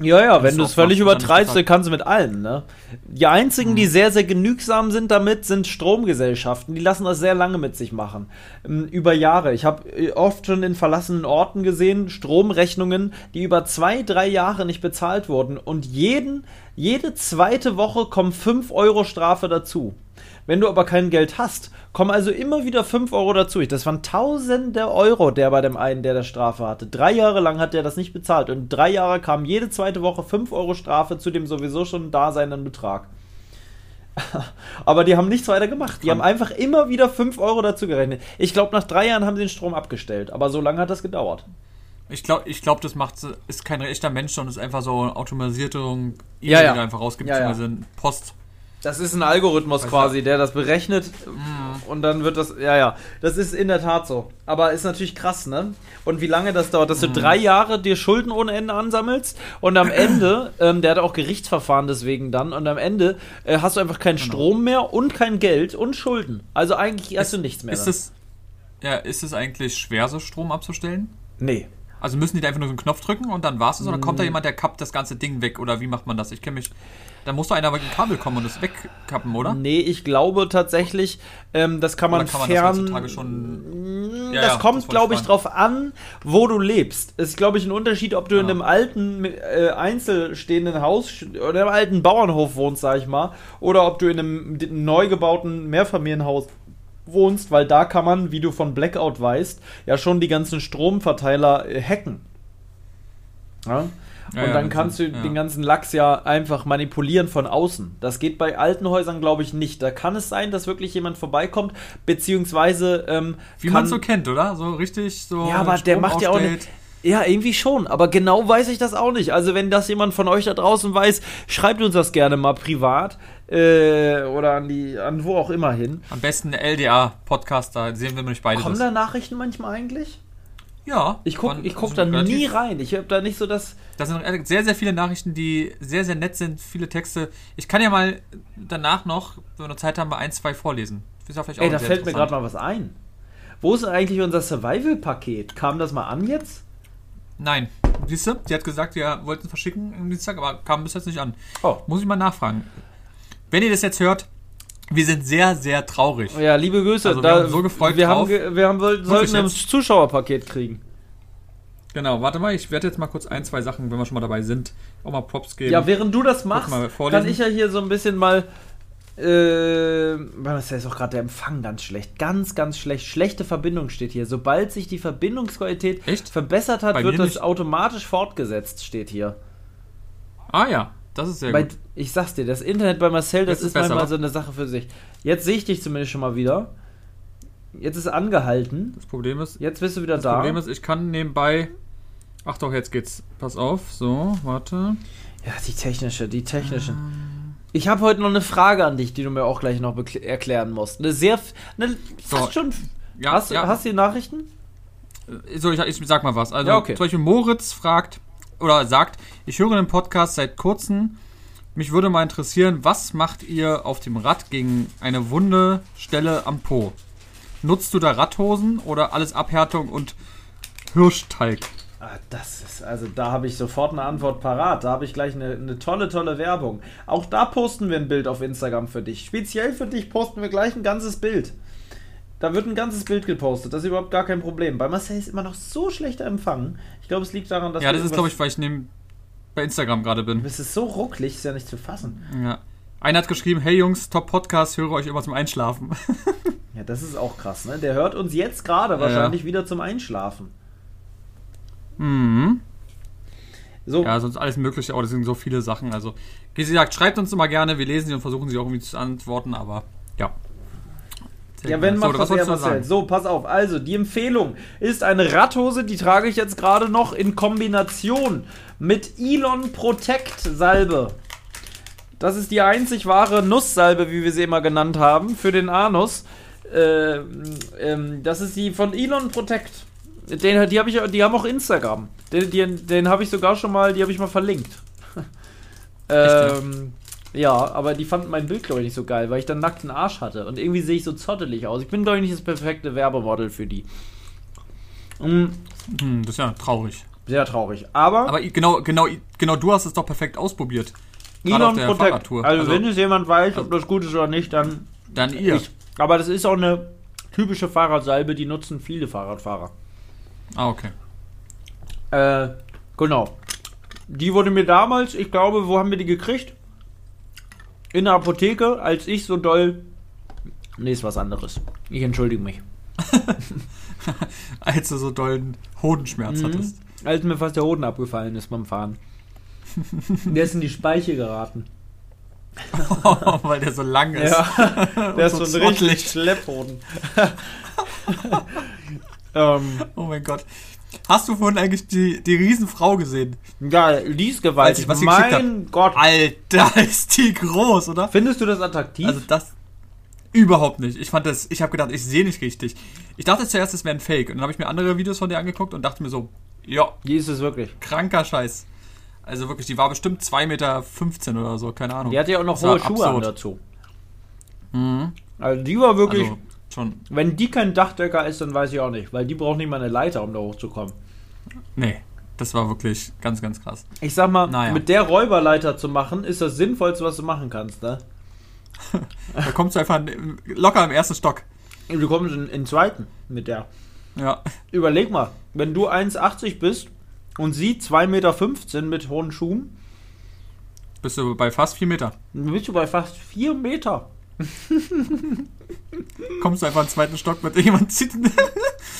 [SPEAKER 1] Ja, ja, wenn du es völlig übertreibst, dann kannst du mit allen, ne? Die einzigen, mhm. die sehr, sehr genügsam sind damit, sind Stromgesellschaften. Die lassen das sehr lange mit sich machen. Ähm, über Jahre. Ich habe äh, oft schon in verlassenen Orten gesehen, Stromrechnungen, die über zwei, drei Jahre nicht bezahlt wurden. Und jeden, jede zweite Woche kommen 5 Euro Strafe dazu. Wenn du aber kein Geld hast, kommen also immer wieder 5 Euro dazu. Das waren tausende Euro, der bei dem einen, der der Strafe hatte. Drei Jahre lang hat der das nicht bezahlt. Und drei Jahre kam jede zweite Woche 5 Euro Strafe zu dem sowieso schon daseinenden Betrag. [laughs] aber die haben nichts weiter gemacht. Die haben einfach immer wieder 5 Euro dazu gerechnet. Ich glaube, nach drei Jahren haben sie den Strom abgestellt. Aber so lange hat das gedauert.
[SPEAKER 2] Ich glaube, ich glaub, das macht, ist kein echter Mensch, sondern ist einfach so eine automatisierte
[SPEAKER 1] E-Mail, ja,
[SPEAKER 2] ja. die einfach rausgibt,
[SPEAKER 1] ja, ja.
[SPEAKER 2] Post.
[SPEAKER 1] Das ist ein Algorithmus quasi, der das berechnet mm. und dann wird das, ja, ja, das ist in der Tat so. Aber ist natürlich krass, ne? Und wie lange das dauert, dass du mm. drei Jahre dir Schulden ohne Ende ansammelst und am [clears throat] Ende, ähm, der hat auch Gerichtsverfahren deswegen dann, und am Ende äh, hast du einfach keinen genau. Strom mehr und kein Geld und Schulden. Also eigentlich hast du nichts mehr.
[SPEAKER 2] Ist es, ja, ist es eigentlich schwer, so Strom abzustellen?
[SPEAKER 1] Nee.
[SPEAKER 2] Also müssen die da einfach nur so einen Knopf drücken und dann war es, oder kommt da mm. jemand, der kappt das ganze Ding weg? Oder wie macht man das? Ich kenne mich. Da muss doch einer mit dem Kabel kommen und es wegkappen, oder?
[SPEAKER 1] Nee, ich glaube tatsächlich, ähm, das kann man,
[SPEAKER 2] kann man
[SPEAKER 1] fern.
[SPEAKER 2] Das schon.
[SPEAKER 1] Mm, ja, das ja, kommt, glaube ich, drauf an, wo du lebst. Es ist, glaube ich, ein Unterschied, ob du ja. in einem alten, äh, einzelstehenden Haus oder einem alten Bauernhof wohnst, sag ich mal, oder ob du in einem neu gebauten Mehrfamilienhaus wohnst, weil da kann man, wie du von Blackout weißt, ja schon die ganzen Stromverteiler äh, hacken. Ja? Und
[SPEAKER 2] Ja, ja,
[SPEAKER 1] dann kannst du den ganzen Lachs ja einfach manipulieren von außen. Das geht bei alten Häusern, glaube ich, nicht. Da kann es sein, dass wirklich jemand vorbeikommt, beziehungsweise ähm,
[SPEAKER 2] Wie man so kennt, oder? So richtig so.
[SPEAKER 1] Ja, aber der macht ja auch nicht. Ja, irgendwie schon, aber genau weiß ich das auch nicht. Also wenn das jemand von euch da draußen weiß, schreibt uns das gerne mal privat äh, oder an die an wo auch immer hin.
[SPEAKER 2] Am besten LDA-Podcast, da sehen wir nämlich beide
[SPEAKER 1] Kommen da Nachrichten manchmal eigentlich?
[SPEAKER 2] Ja.
[SPEAKER 1] Ich guck,
[SPEAKER 2] waren-
[SPEAKER 1] ich guck da nie rein. Ich habe da nicht so das.
[SPEAKER 2] Da sind sehr, sehr viele Nachrichten, die sehr, sehr nett sind, viele Texte. Ich kann ja mal danach noch, wenn wir noch Zeit haben, mal ein, zwei vorlesen. Ist ja vielleicht
[SPEAKER 1] Ey,
[SPEAKER 2] auch
[SPEAKER 1] da
[SPEAKER 2] sehr
[SPEAKER 1] fällt mir gerade mal was ein. Wo ist eigentlich unser Survival-Paket? Kam das mal an jetzt?
[SPEAKER 2] Nein. Siehst du, die hat gesagt, wir wollten es verschicken am Dienstag, aber kam bis jetzt nicht an.
[SPEAKER 1] Oh.
[SPEAKER 2] Muss ich mal nachfragen. Wenn ihr das jetzt hört, wir sind sehr, sehr traurig.
[SPEAKER 1] Ja, liebe Grüße.
[SPEAKER 2] Also, wir
[SPEAKER 1] da,
[SPEAKER 2] haben so gefreut
[SPEAKER 1] wir haben,
[SPEAKER 2] drauf.
[SPEAKER 1] ge- wir haben wollten, sollten ein? Zuschauerpaket kriegen.
[SPEAKER 2] Genau, warte mal, ich werde jetzt mal kurz ein, zwei Sachen, wenn wir schon mal dabei sind, auch mal Props geben.
[SPEAKER 1] Ja, während du das machst, kann ich ja hier so ein bisschen mal. Äh, was ist auch gerade der Empfang ganz schlecht. Ganz, ganz schlecht. Schlechte Verbindung steht hier. Sobald sich die Verbindungsqualität
[SPEAKER 2] Echt?
[SPEAKER 1] verbessert hat,
[SPEAKER 2] Bei
[SPEAKER 1] wird das
[SPEAKER 2] nicht.
[SPEAKER 1] automatisch fortgesetzt, steht hier.
[SPEAKER 2] ah ja, das ist sehr
[SPEAKER 1] Bei,
[SPEAKER 2] gut.
[SPEAKER 1] ich sag's dir, das Internet bei Marcel, das
[SPEAKER 2] Jetzt ist
[SPEAKER 1] ist
[SPEAKER 2] besser,
[SPEAKER 1] manchmal so eine Sache für sich. Jetzt sehe ich dich zumindest schon mal wieder. Jetzt ist angehalten.
[SPEAKER 2] Das Problem ist,
[SPEAKER 1] Jetzt bist du wieder
[SPEAKER 2] das
[SPEAKER 1] da.
[SPEAKER 2] Problem ist, ich kann nebenbei. Ach doch, jetzt geht's. Pass auf, so, warte.
[SPEAKER 1] Ja, die technische, die technische. Ich habe heute noch eine Frage an dich, die du mir auch gleich noch erklären musst. Eine sehr, eine,
[SPEAKER 2] So.
[SPEAKER 1] fast schon.
[SPEAKER 2] Ja,
[SPEAKER 1] hast, du-
[SPEAKER 2] ja.
[SPEAKER 1] hast du die Nachrichten?
[SPEAKER 2] So, ich, ich sag mal was. Also,
[SPEAKER 1] Ja, okay.
[SPEAKER 2] zum Beispiel Moritz fragt oder sagt, ich höre den Podcast seit kurzem. Mich würde mal interessieren, was macht ihr auf dem Rad gegen eine wunde Stelle am Po? Nutzt du da Radhosen oder alles Abhärtung und Hirschteig?
[SPEAKER 1] Ah, das ist, also da habe ich sofort eine Antwort parat. Da habe ich gleich eine, eine tolle, tolle Werbung. Auch da posten wir ein Bild auf Instagram für dich. Speziell für dich posten wir gleich ein ganzes Bild. Da wird ein ganzes Bild gepostet. Das ist überhaupt gar kein Problem. Bei Marcel ist immer noch so schlechter Empfang. Ich glaube, es liegt daran, dass
[SPEAKER 2] Ja, das ist, glaube ich, weil ich neben, bei Instagram gerade bin.
[SPEAKER 1] Es ist so rucklig, ist ja nicht zu fassen.
[SPEAKER 2] Ja. Einer hat geschrieben, hey Jungs, Top Podcast, höre euch immer zum Einschlafen. [laughs]
[SPEAKER 1] Ja, das ist auch krass, ne? Der hört uns jetzt gerade wahrscheinlich wieder zum Einschlafen.
[SPEAKER 2] mhm.
[SPEAKER 1] So,
[SPEAKER 2] Ja, sonst alles mögliche, aber das sind so viele Sachen. Also, wie gesagt, schreibt uns immer gerne, wir lesen sie und versuchen sie auch irgendwie zu antworten, aber ja.
[SPEAKER 1] Ja, wenn macht
[SPEAKER 2] so,
[SPEAKER 1] was er Marcel. So, pass auf. Also, die Empfehlung ist eine Radhose, die trage ich jetzt gerade noch in Kombination mit Elon Protect Salbe. Das ist die einzig wahre Nusssalbe, wie wir sie immer genannt haben, für den Anus. Ähm, ähm, das ist die von Elon Protect. Den, die, hab ich, die haben auch Instagram. Den, den, den habe ich sogar schon mal, die habe ich mal verlinkt. [laughs] ähm, ja, aber die fanden mein Bild, glaube ich, nicht so geil, weil ich dann nackten Arsch hatte. Und irgendwie sehe ich so zottelig aus. Ich bin, glaube ich, nicht das perfekte Werbemodel für die. Mm,
[SPEAKER 2] Hm, das ist ja traurig.
[SPEAKER 1] sehr traurig. Aber,
[SPEAKER 2] Aber genau, genau, genau du hast es doch perfekt ausprobiert.
[SPEAKER 1] Elon Protect. Also,
[SPEAKER 2] Also-
[SPEAKER 1] wenn es jemand weiß, ob das gut ist oder nicht, dann
[SPEAKER 2] Dann ihr.
[SPEAKER 1] ich. Aber das ist auch eine typische Fahrradsalbe, die nutzen viele Fahrradfahrer.
[SPEAKER 2] Ah, okay.
[SPEAKER 1] Äh, genau. Die wurde mir damals, ich glaube, wo haben wir die gekriegt? In der Apotheke, als ich so doll. Nee, ist was anderes. Ich entschuldige mich. [laughs]
[SPEAKER 2] Als du so dollen Hodenschmerz
[SPEAKER 1] Mhm.
[SPEAKER 2] hattest.
[SPEAKER 1] Als mir fast der Hoden abgefallen ist beim Fahren. [laughs] Der ist in die Speiche geraten.
[SPEAKER 2] Weil der so lang ist.
[SPEAKER 1] Ja, [laughs] der ist
[SPEAKER 2] so
[SPEAKER 1] so ein richtig. Schlepphoden. ähm,
[SPEAKER 2] Oh mein Gott. Hast du vorhin eigentlich die, die Riesenfrau gesehen?
[SPEAKER 1] ja, die ist
[SPEAKER 2] Als
[SPEAKER 1] gewaltig.
[SPEAKER 2] was
[SPEAKER 1] Mein Gott.
[SPEAKER 2] Alter, [laughs] ist die groß, oder?
[SPEAKER 1] Findest du das attraktiv?
[SPEAKER 2] Also das überhaupt nicht. Ich fand das, ich habe gedacht, ich sehe nicht richtig. Ich dachte zuerst, es wäre ein Fake. Und dann habe ich mir andere Videos von der angeguckt und dachte mir so, ja,
[SPEAKER 1] die ist es wirklich.
[SPEAKER 2] kranker Scheiß. Also wirklich, die war bestimmt 2,15 Meter oder so, keine Ahnung.
[SPEAKER 1] Die hat ja auch noch
[SPEAKER 2] Das
[SPEAKER 1] hohe Schuhe an dazu. Also die war wirklich.
[SPEAKER 2] Also schon,
[SPEAKER 1] Wenn die kein Dachdecker ist, dann weiß ich auch nicht, weil die braucht nicht mal eine Leiter, um da hochzukommen.
[SPEAKER 2] nee, das war wirklich ganz, ganz krass.
[SPEAKER 1] Ich sag mal,
[SPEAKER 2] Naja.
[SPEAKER 1] mit der Räuberleiter zu machen, ist das Sinnvollste, was du machen kannst, ne? [laughs]
[SPEAKER 2] Da kommst du einfach locker im ersten Stock.
[SPEAKER 1] Du kommst in, in den zweiten mit der.
[SPEAKER 2] Ja,
[SPEAKER 1] Überleg mal, wenn du 1,80 bist und sie 2,15 Meter mit hohen Schuhen,
[SPEAKER 2] bist du bei fast 4 Meter.
[SPEAKER 1] bist du bei fast 4 Meter. [laughs]
[SPEAKER 2] Kommst du einfach im zweiten Stock mit jemand zieht.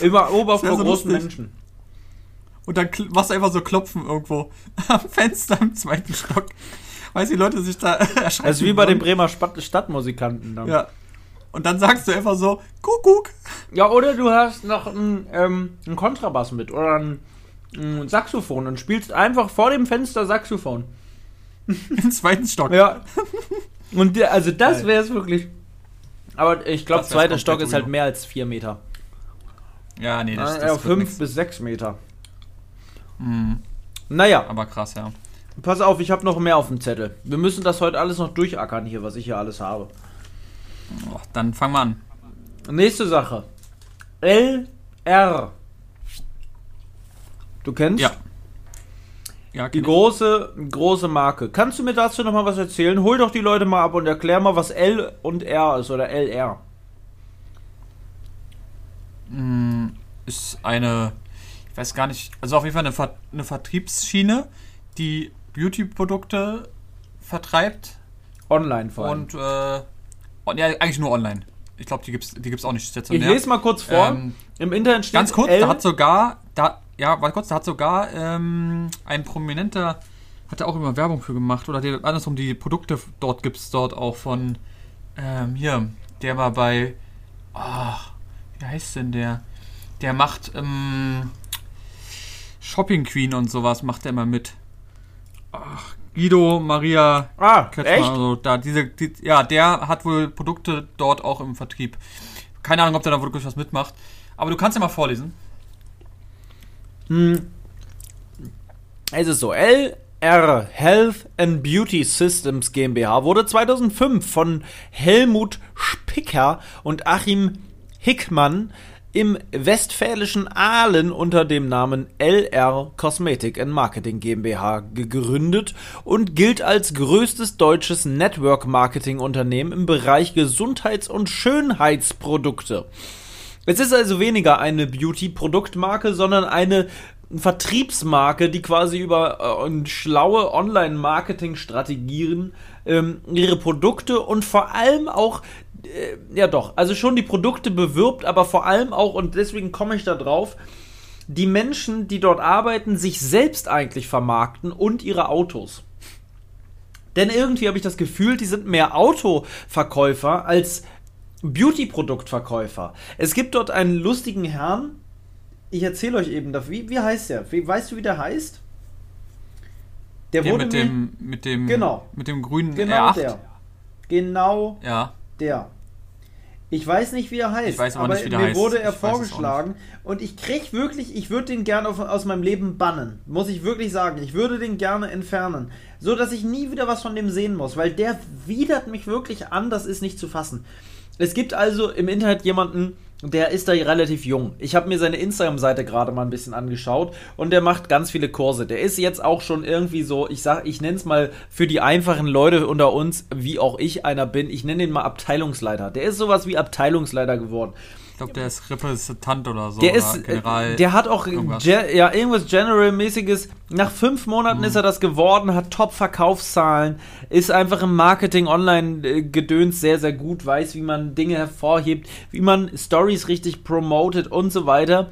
[SPEAKER 1] Immer Ober vor
[SPEAKER 2] so
[SPEAKER 1] großen. Menschen.
[SPEAKER 2] Und dann machst du einfach so klopfen irgendwo [laughs] am Fenster im zweiten Stock. Weil die Leute sich da [laughs] erschrecken.
[SPEAKER 1] Also wie bei den. Bremer Stadt Stadtmusikanten dann.
[SPEAKER 2] Ja. Und dann sagst du einfach so, Kuckuck.
[SPEAKER 1] Ja, oder du hast noch einen, ähm, einen Kontrabass mit oder ein, ein Saxophon und spielst einfach vor dem Fenster Saxophon.
[SPEAKER 2] Im zweiten Stock.
[SPEAKER 1] Ja. Und der, also das wäre es wirklich. Aber ich glaube, zweiter Stock ist halt mehr als vier Meter.
[SPEAKER 2] Ja, nee, das,
[SPEAKER 1] Äh,
[SPEAKER 2] das
[SPEAKER 1] ja, fünf
[SPEAKER 2] nix.
[SPEAKER 1] bis sechs Meter.
[SPEAKER 2] Mhm.
[SPEAKER 1] Naja,
[SPEAKER 2] Aber krass, ja.
[SPEAKER 1] pass auf, ich habe noch mehr auf dem Zettel. Wir müssen das heute alles noch durchackern hier, was ich hier alles habe.
[SPEAKER 2] Oh, dann fang mal an.
[SPEAKER 1] Nächste Sache. LR. Du kennst?
[SPEAKER 2] Ja. Ja,
[SPEAKER 1] Die
[SPEAKER 2] ich.
[SPEAKER 1] große, große Marke. Kannst du mir dazu noch mal was erzählen? Hol doch die Leute mal ab und erklär mal, was L und R ist oder LR.
[SPEAKER 2] Mm, ist eine, ich weiß gar nicht, also auf jeden Fall eine, Ver eine Vertriebsschiene, die Beauty-Produkte vertreibt
[SPEAKER 1] Online vor allem.
[SPEAKER 2] und äh, und ja, eigentlich nur online. Ich glaube, die gibt's, die gibt's auch nicht
[SPEAKER 1] Ich
[SPEAKER 2] stationär.
[SPEAKER 1] lese mal kurz vor.
[SPEAKER 2] Ähm,
[SPEAKER 1] Im Internet steht
[SPEAKER 2] Ganz kurz,
[SPEAKER 1] L
[SPEAKER 2] da hat sogar, da, ja, warte kurz, da hat sogar ähm, ein prominenter, hat er auch immer Werbung für gemacht, oder die, andersrum, die Produkte dort gibt es dort auch von, ähm, hier, der war bei, ach, wie heißt denn der? Der macht, ähm, Shopping Queen und sowas, macht er immer mit. Ach, Guido Maria
[SPEAKER 1] Ah,
[SPEAKER 2] Kretschmer,
[SPEAKER 1] echt?
[SPEAKER 2] also da diese, die, ja, der hat wohl Produkte dort auch im Vertrieb. Keine Ahnung, ob der da wirklich was mitmacht. Aber du kannst ja mal vorlesen.
[SPEAKER 1] Hm. Es ist so, LR Health and Beauty Systems GmbH wurde 2005 von Helmut Spicker und Achim Hickmann im westfälischen Aalen unter dem Namen LR Cosmetic and Marketing GmbH gegründet und gilt als größtes deutsches Network Marketing Unternehmen im Bereich Gesundheits- und Schönheitsprodukte. Es ist also weniger eine Beauty-Produktmarke, sondern eine Vertriebsmarke, die quasi über äh, schlaue Online-Marketing-Strategien ähm, ihre Produkte und vor allem auch, äh, ja doch, also schon die Produkte bewirbt, aber vor allem auch, und deswegen komme ich da drauf, die Menschen, die dort arbeiten, sich selbst eigentlich vermarkten und ihre Autos. Denn irgendwie habe ich das Gefühl, die sind mehr Autoverkäufer als Beauty-Produktverkäufer. Es gibt dort einen lustigen Herrn. Ich erzähle euch eben, wie, wie heißt der? Wie, weißt du, wie der heißt? Der,
[SPEAKER 2] Der
[SPEAKER 1] wurde
[SPEAKER 2] mit dem, mit dem,
[SPEAKER 1] Genau.
[SPEAKER 2] mit dem grünen
[SPEAKER 1] genau
[SPEAKER 2] R8.
[SPEAKER 1] der. Genau
[SPEAKER 2] Ja,
[SPEAKER 1] der. Ich weiß nicht, wie er heißt,
[SPEAKER 2] Ich weiß aber
[SPEAKER 1] aber
[SPEAKER 2] nicht, wie der
[SPEAKER 1] mir
[SPEAKER 2] heißt.
[SPEAKER 1] wurde
[SPEAKER 2] Ich
[SPEAKER 1] er
[SPEAKER 2] auch
[SPEAKER 1] vorgeschlagen und ich krieg wirklich, ich würde den gerne aus meinem Leben bannen. Muss ich wirklich sagen. Ich würde den gerne entfernen. So, dass ich nie wieder was von dem sehen muss, weil der widert mich wirklich an, das ist nicht zu fassen. Es gibt also im Internet jemanden, der ist da relativ jung. Ich habe mir seine Instagram-Seite gerade mal ein bisschen angeschaut und der macht ganz viele Kurse. Der ist jetzt auch schon irgendwie so, ich sag, ich nenne es mal für die einfachen Leute unter uns, wie auch ich einer bin, ich nenne ihn mal Abteilungsleiter. Der ist sowas wie Abteilungsleiter geworden.
[SPEAKER 2] Ich glaube, der ist Repräsentant oder so.
[SPEAKER 1] Der
[SPEAKER 2] oder
[SPEAKER 1] ist,
[SPEAKER 2] General.
[SPEAKER 1] äh, der hat auch
[SPEAKER 2] irgendwas.
[SPEAKER 1] ge ja irgendwas General-mäßiges. Nach fünf Monaten
[SPEAKER 2] Mhm.
[SPEAKER 1] ist er das geworden, hat Top-Verkaufszahlen, ist einfach im Marketing Online-Gedöns sehr, sehr gut, weiß, wie man Dinge hervorhebt, wie man Stories richtig promotet und so weiter.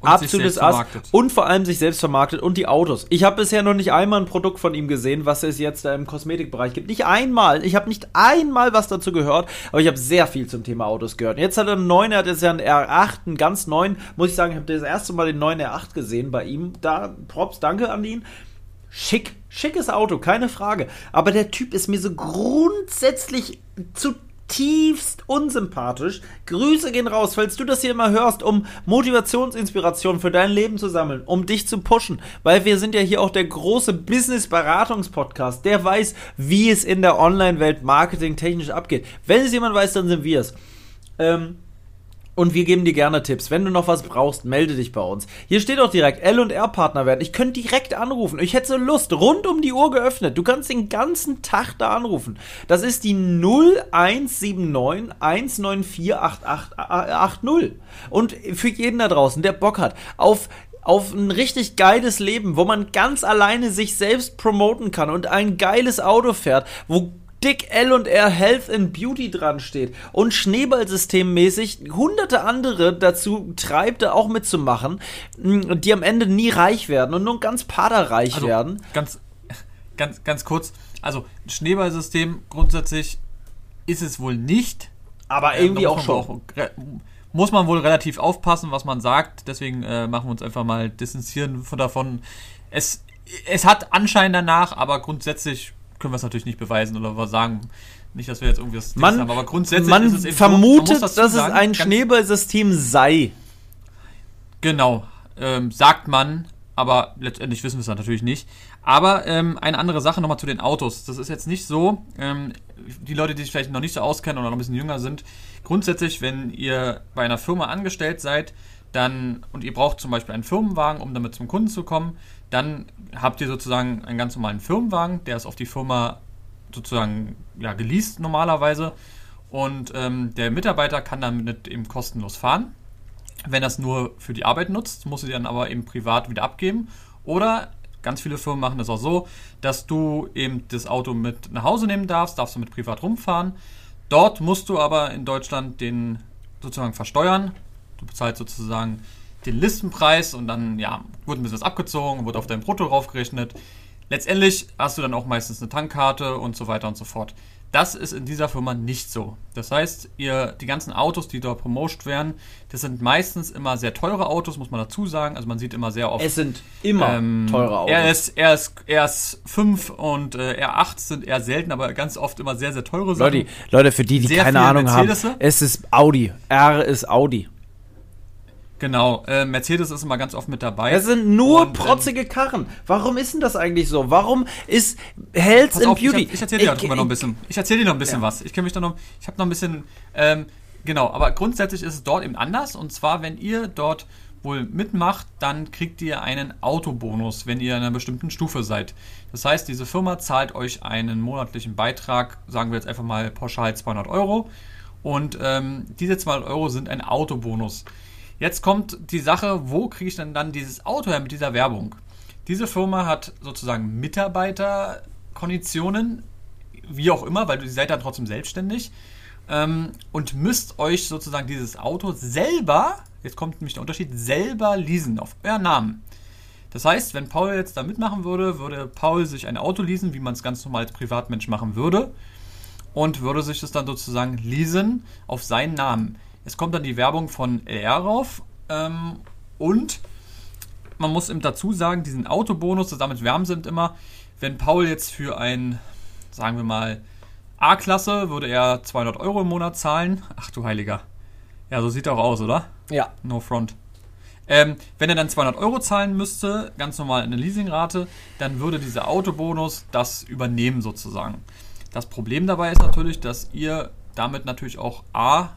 [SPEAKER 2] Und
[SPEAKER 1] Absolutes Ass. Und vor allem sich selbst vermarktet und die Autos. Ich habe bisher noch nicht einmal ein Produkt von ihm gesehen, was es jetzt da im Kosmetikbereich gibt. Nicht einmal. Ich habe nicht einmal was dazu gehört, aber ich habe sehr viel zum Thema Autos gehört. Jetzt hat er einen neuen, er hat jetzt ja einen R8, einen ganz neuen. Muss ich sagen, ich habe das erste Mal den neuen R8 gesehen bei ihm. Da, Props, danke an ihn. Schick, schickes Auto, keine Frage. Aber der Typ ist mir so grundsätzlich zutiefst unsympathisch. Grüße gehen raus, falls du das hier mal hörst, um Motivationsinspiration für dein Leben zu sammeln, um dich zu pushen. Weil wir sind ja hier auch der große Business-Beratungs-Podcast, der weiß, wie es in der Online-Welt marketingtechnisch abgeht. Wenn es jemand weiß, dann sind wir es. Ähm, und wir geben dir gerne Tipps. Wenn du noch was brauchst, melde dich bei uns. Hier steht auch direkt L und R Partner werden. Ich könnte direkt anrufen. Ich hätte so Lust. Rund um die Uhr geöffnet. Du kannst den ganzen Tag da anrufen. Das ist die 0179 194 8880. Und für jeden da draußen, der Bock hat auf auf ein richtig geiles Leben, wo man ganz alleine sich selbst promoten kann und ein geiles Auto fährt, wo dick L&R Health and Beauty dran steht und Schneeballsystemmäßig hunderte andere dazu treibt, da auch mitzumachen, die am Ende nie reich werden und nur ganz paderreich
[SPEAKER 2] Also,
[SPEAKER 1] werden.
[SPEAKER 2] Ganz, ganz, ganz kurz. Also, ein Schneeballsystem grundsätzlich ist es wohl nicht.
[SPEAKER 1] Aber
[SPEAKER 2] Ähm,
[SPEAKER 1] irgendwie
[SPEAKER 2] da
[SPEAKER 1] auch
[SPEAKER 2] muss
[SPEAKER 1] schon.
[SPEAKER 2] man re- muss man wohl relativ aufpassen, was man sagt. Deswegen äh, machen wir uns einfach mal distanzieren von davon. Es, es hat Anschein danach, aber grundsätzlich können wir es natürlich nicht beweisen oder was sagen. Nicht, dass wir jetzt irgendwie das
[SPEAKER 1] Man,
[SPEAKER 2] haben, aber grundsätzlich
[SPEAKER 1] man
[SPEAKER 2] ist es eben so,
[SPEAKER 1] vermutet,
[SPEAKER 2] muss dazu
[SPEAKER 1] dass es
[SPEAKER 2] sagen,
[SPEAKER 1] ein
[SPEAKER 2] ganz-
[SPEAKER 1] Schneeballsystem sei.
[SPEAKER 2] Genau, ähm, sagt man, aber letztendlich wissen wir es dann natürlich nicht. Aber ähm, eine andere Sache nochmal zu den Autos. Das ist jetzt nicht so, ähm, die Leute, die sich vielleicht noch nicht so auskennen oder noch ein bisschen jünger sind, grundsätzlich, wenn ihr bei einer Firma angestellt seid, dann und ihr braucht zum Beispiel einen Firmenwagen, um damit zum Kunden zu kommen, dann habt ihr sozusagen einen ganz normalen Firmenwagen, der ist auf die Firma sozusagen ja, geleast normalerweise. Und ähm, der Mitarbeiter kann damit eben kostenlos fahren. Wenn es nur für die Arbeit nutzt, muss die dann aber eben privat wieder abgeben. Oder ganz viele Firmen machen das auch so, dass du eben das Auto mit nach Hause nehmen darfst, darfst du mit privat rumfahren. Dort musst du aber in Deutschland den sozusagen versteuern. Du bezahlst sozusagen den Listenpreis und dann ja, wird ein bisschen was abgezogen, wird auf dein Brutto draufgerechnet. Letztendlich hast du dann auch meistens eine Tankkarte und so weiter und so fort. Das ist in dieser Firma nicht so. Das heißt, ihr, die ganzen Autos, die dort promotet werden, das sind meistens immer sehr teure Autos, muss man dazu sagen. Also man sieht immer sehr oft
[SPEAKER 1] Es sind immer
[SPEAKER 2] ähm,
[SPEAKER 1] teure Autos.
[SPEAKER 2] RS, RS, RS5 und äh, R8 sind eher selten, aber ganz oft immer sehr, sehr teure Sachen.
[SPEAKER 1] Leute, Leute, für die, die
[SPEAKER 2] Sehr
[SPEAKER 1] keine Ahnung haben, es ist Audi. R ist Audi.
[SPEAKER 2] Genau, äh, Mercedes ist immer ganz oft mit dabei.
[SPEAKER 1] Es sind nur
[SPEAKER 2] Und, ähm,
[SPEAKER 1] protzige Karren. Warum ist denn das eigentlich so? Warum ist and
[SPEAKER 2] auf,
[SPEAKER 1] Beauty?
[SPEAKER 2] Ich, ich erzähle dir
[SPEAKER 1] Ich-
[SPEAKER 2] darüber noch ein bisschen. Ich erzähle dir noch ein bisschen
[SPEAKER 1] Ja.
[SPEAKER 2] was. Ich kenne mich da noch. Ich habe noch ein bisschen. Ähm, genau, aber grundsätzlich ist es dort eben anders. Und zwar, wenn ihr dort wohl mitmacht, dann kriegt ihr einen Autobonus, wenn ihr in einer bestimmten Stufe seid. Das heißt, diese Firma zahlt euch einen monatlichen Beitrag, sagen wir jetzt einfach mal pauschal 200 Euro. Und ähm, diese 200 Euro sind ein Autobonus. Jetzt kommt die Sache, wo kriege ich denn dann dieses Auto her mit dieser Werbung? Diese Firma hat sozusagen Mitarbeiterkonditionen, wie auch immer, weil ihr seid dann trotzdem selbstständig ähm, und müsst euch sozusagen dieses Auto selber, jetzt kommt nämlich der Unterschied, selber leasen auf euren Namen. Das heißt, wenn Paul jetzt da mitmachen würde, würde Paul sich ein Auto leasen, wie man es ganz normal als Privatmensch machen würde und würde sich das dann sozusagen leasen auf seinen Namen. Es kommt dann die Werbung von LR rauf ähm, und man muss eben dazu sagen, diesen Autobonus, das damit werben sind immer, wenn Paul jetzt für ein, sagen wir mal, A-Klasse würde er 200 Euro im Monat zahlen. Ach du Heiliger. Ja, so sieht er auch aus, oder?
[SPEAKER 1] Ja.
[SPEAKER 2] No front. Ähm, wenn er dann 200 Euro zahlen müsste, ganz normal eine Leasingrate, dann würde dieser Autobonus das übernehmen sozusagen. Das Problem dabei ist natürlich, dass ihr damit natürlich auch A,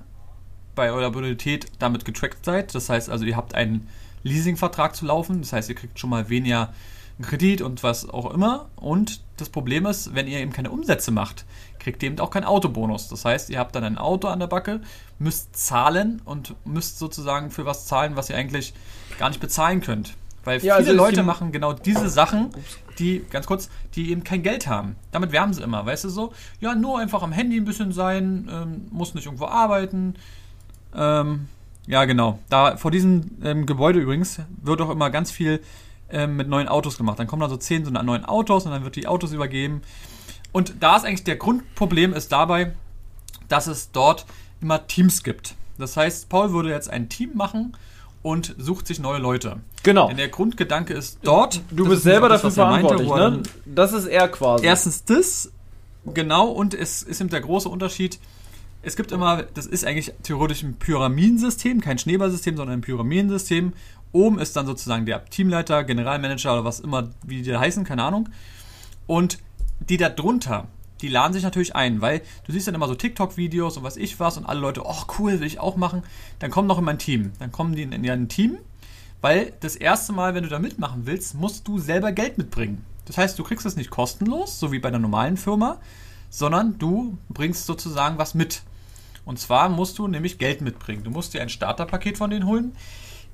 [SPEAKER 2] bei eurer Bonität damit getrackt seid. Das heißt also, ihr habt einen Leasingvertrag zu laufen. Das heißt, ihr kriegt schon mal weniger Kredit und was auch immer. Und das Problem ist, wenn ihr eben keine Umsätze macht, kriegt ihr eben auch keinen Autobonus. Das heißt, ihr habt dann ein Auto an der Backe, müsst zahlen und müsst sozusagen für was zahlen, was ihr eigentlich gar nicht bezahlen könnt. Weil
[SPEAKER 1] Ja,
[SPEAKER 2] viele
[SPEAKER 1] also
[SPEAKER 2] Leute machen genau diese Sachen, die, ganz kurz, die eben kein Geld haben. Damit werben sie immer, weißt du so? Ja, nur einfach am Handy ein bisschen sein, ähm, muss nicht irgendwo arbeiten. Ähm, ja, genau. Da vor diesem ähm, Gebäude übrigens wird auch immer ganz viel ähm, mit neuen Autos gemacht. Dann kommen da so zehn so neuen Autos und dann wird die Autos übergeben. Und da ist eigentlich der Grundproblem ist dabei, dass es dort immer Teams gibt. Das heißt, Paul würde jetzt ein Team machen und sucht sich neue Leute.
[SPEAKER 1] Genau.
[SPEAKER 2] Denn der Grundgedanke ist dort.
[SPEAKER 1] Du bist
[SPEAKER 2] ist
[SPEAKER 1] selber
[SPEAKER 2] das,
[SPEAKER 1] dafür
[SPEAKER 2] er meinte,
[SPEAKER 1] verantwortlich,
[SPEAKER 2] wo er
[SPEAKER 1] ne? Das ist er quasi.
[SPEAKER 2] Erstens das, genau, und es ist eben der große Unterschied. Es gibt immer, das ist eigentlich theoretisch ein Pyramidensystem, kein Schneeballsystem, sondern ein Pyramidensystem. Oben ist dann sozusagen der Teamleiter, Generalmanager oder was immer, wie die heißen, keine Ahnung. Und die da drunter, die laden sich natürlich ein, weil du siehst dann immer so TikTok-Videos und was ich was und alle Leute, oh cool, will ich auch machen. Dann kommen noch in mein Team. Dann kommen die in, in ein Team, weil das erste Mal, wenn du da mitmachen willst, musst du selber Geld mitbringen. Das heißt, du kriegst es nicht kostenlos, so wie bei einer normalen Firma, sondern du bringst sozusagen was mit. Und zwar musst du nämlich Geld mitbringen. Du musst dir ein Starterpaket von denen holen.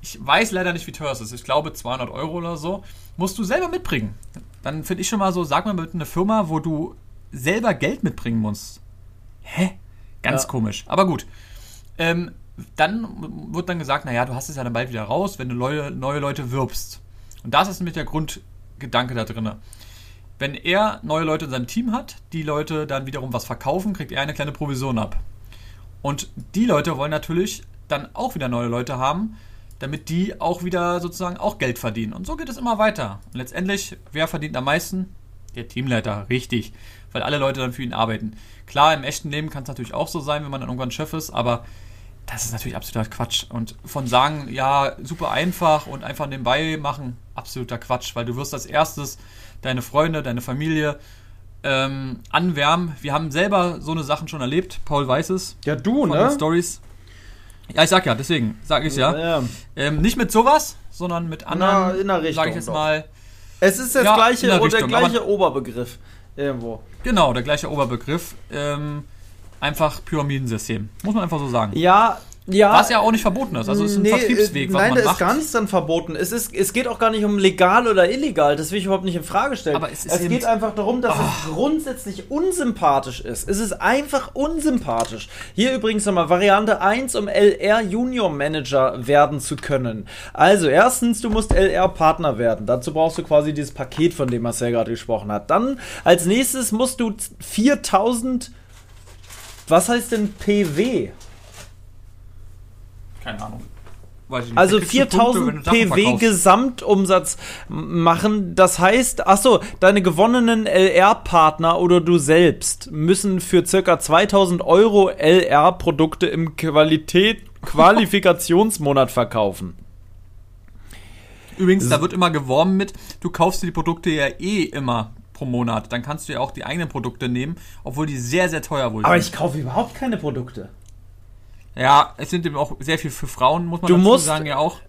[SPEAKER 2] Ich weiß leider nicht, wie teuer es ist. Ich glaube 200 Euro oder so. Musst du selber mitbringen. Dann finde ich schon mal so, sag mal bitte eine Firma, wo du selber Geld mitbringen musst. Hä? Ganz ja. komisch. Aber gut. Ähm, dann wird dann gesagt, naja, du hast es ja dann bald wieder raus, wenn du neue, neue Leute wirbst. Und das ist nämlich der Grundgedanke da drin. Wenn er neue Leute in seinem Team hat, die Leute dann wiederum was verkaufen, kriegt er eine kleine Provision ab. Und die Leute wollen natürlich dann auch wieder neue Leute haben, damit die auch wieder sozusagen auch Geld verdienen. Und so geht es immer weiter. Und letztendlich, wer verdient am meisten? Der Teamleiter, richtig. Weil alle Leute dann für ihn arbeiten. Klar, im echten Leben kann es natürlich auch so sein, wenn man dann irgendwann Chef ist, aber das ist natürlich absoluter Quatsch. Und von sagen, ja, super einfach und einfach nebenbei machen, absoluter Quatsch, weil du wirst als erstes deine Freunde, deine Familie ähm, anwärmen. Wir haben selber so eine Sachen schon erlebt. Paul weiß es.
[SPEAKER 1] Ja, du, ne?
[SPEAKER 2] Stories. Ja, ich sag ja, deswegen sage ich ja. ja. Ähm, nicht mit sowas, sondern mit anderen,
[SPEAKER 1] in der Richtung,
[SPEAKER 2] sage ich jetzt doch. mal.
[SPEAKER 1] Es ist das ja, gleiche, Richtung, der gleiche Oberbegriff irgendwo.
[SPEAKER 2] Genau, der gleiche Oberbegriff. Ähm, einfach Pyramidensystem. Muss man einfach so sagen.
[SPEAKER 1] Ja, ja,
[SPEAKER 2] was ja auch nicht verboten ist. Also es ist ein nee, Vertriebsweg,
[SPEAKER 1] was Nein, da ist gar nichts dann verboten. Es, ist, es geht auch gar nicht um legal oder illegal. Das will ich überhaupt nicht in Frage stellen.
[SPEAKER 2] Aber es,
[SPEAKER 1] es geht einfach darum, dass oh. es grundsätzlich unsympathisch ist. Es ist einfach unsympathisch. Hier übrigens nochmal Variante 1, um LR Junior Manager werden zu können. Also erstens, du musst LR Partner werden. Dazu brauchst du quasi dieses Paket, von dem Marcel gerade gesprochen hat. Dann als nächstes musst du 4000 was heißt denn PW?
[SPEAKER 2] Keine Ahnung.
[SPEAKER 1] Also 4000 PW Gesamtumsatz machen. Das heißt, achso, deine gewonnenen LR-Partner oder du selbst müssen für circa 2000 Euro LR-Produkte im Qualität [laughs] Qualifikationsmonat verkaufen.
[SPEAKER 2] Übrigens, da wird immer geworben mit, du kaufst dir die Produkte ja eh immer pro Monat. Dann kannst du ja auch die eigenen Produkte nehmen, obwohl die sehr, sehr teuer wohl
[SPEAKER 1] sind. Aber ich kaufe überhaupt keine Produkte.
[SPEAKER 2] Ja, es sind eben auch sehr viel für Frauen, muss man
[SPEAKER 1] du dazu musst
[SPEAKER 2] sagen, ja auch.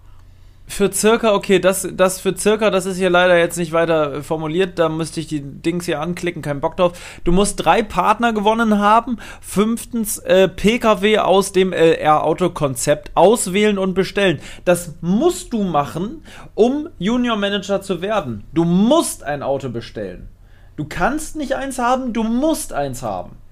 [SPEAKER 1] Für circa, okay, das, das für circa, das ist hier leider jetzt nicht weiter formuliert, da müsste ich die Dings hier anklicken, kein Bock drauf. Du musst drei Partner gewonnen haben. Fünftens, äh, PKW aus dem LR-Auto-Konzept auswählen und bestellen. Das musst du machen, um Junior Manager zu werden. Du musst ein Auto bestellen. Du kannst nicht eins haben, du musst eins haben.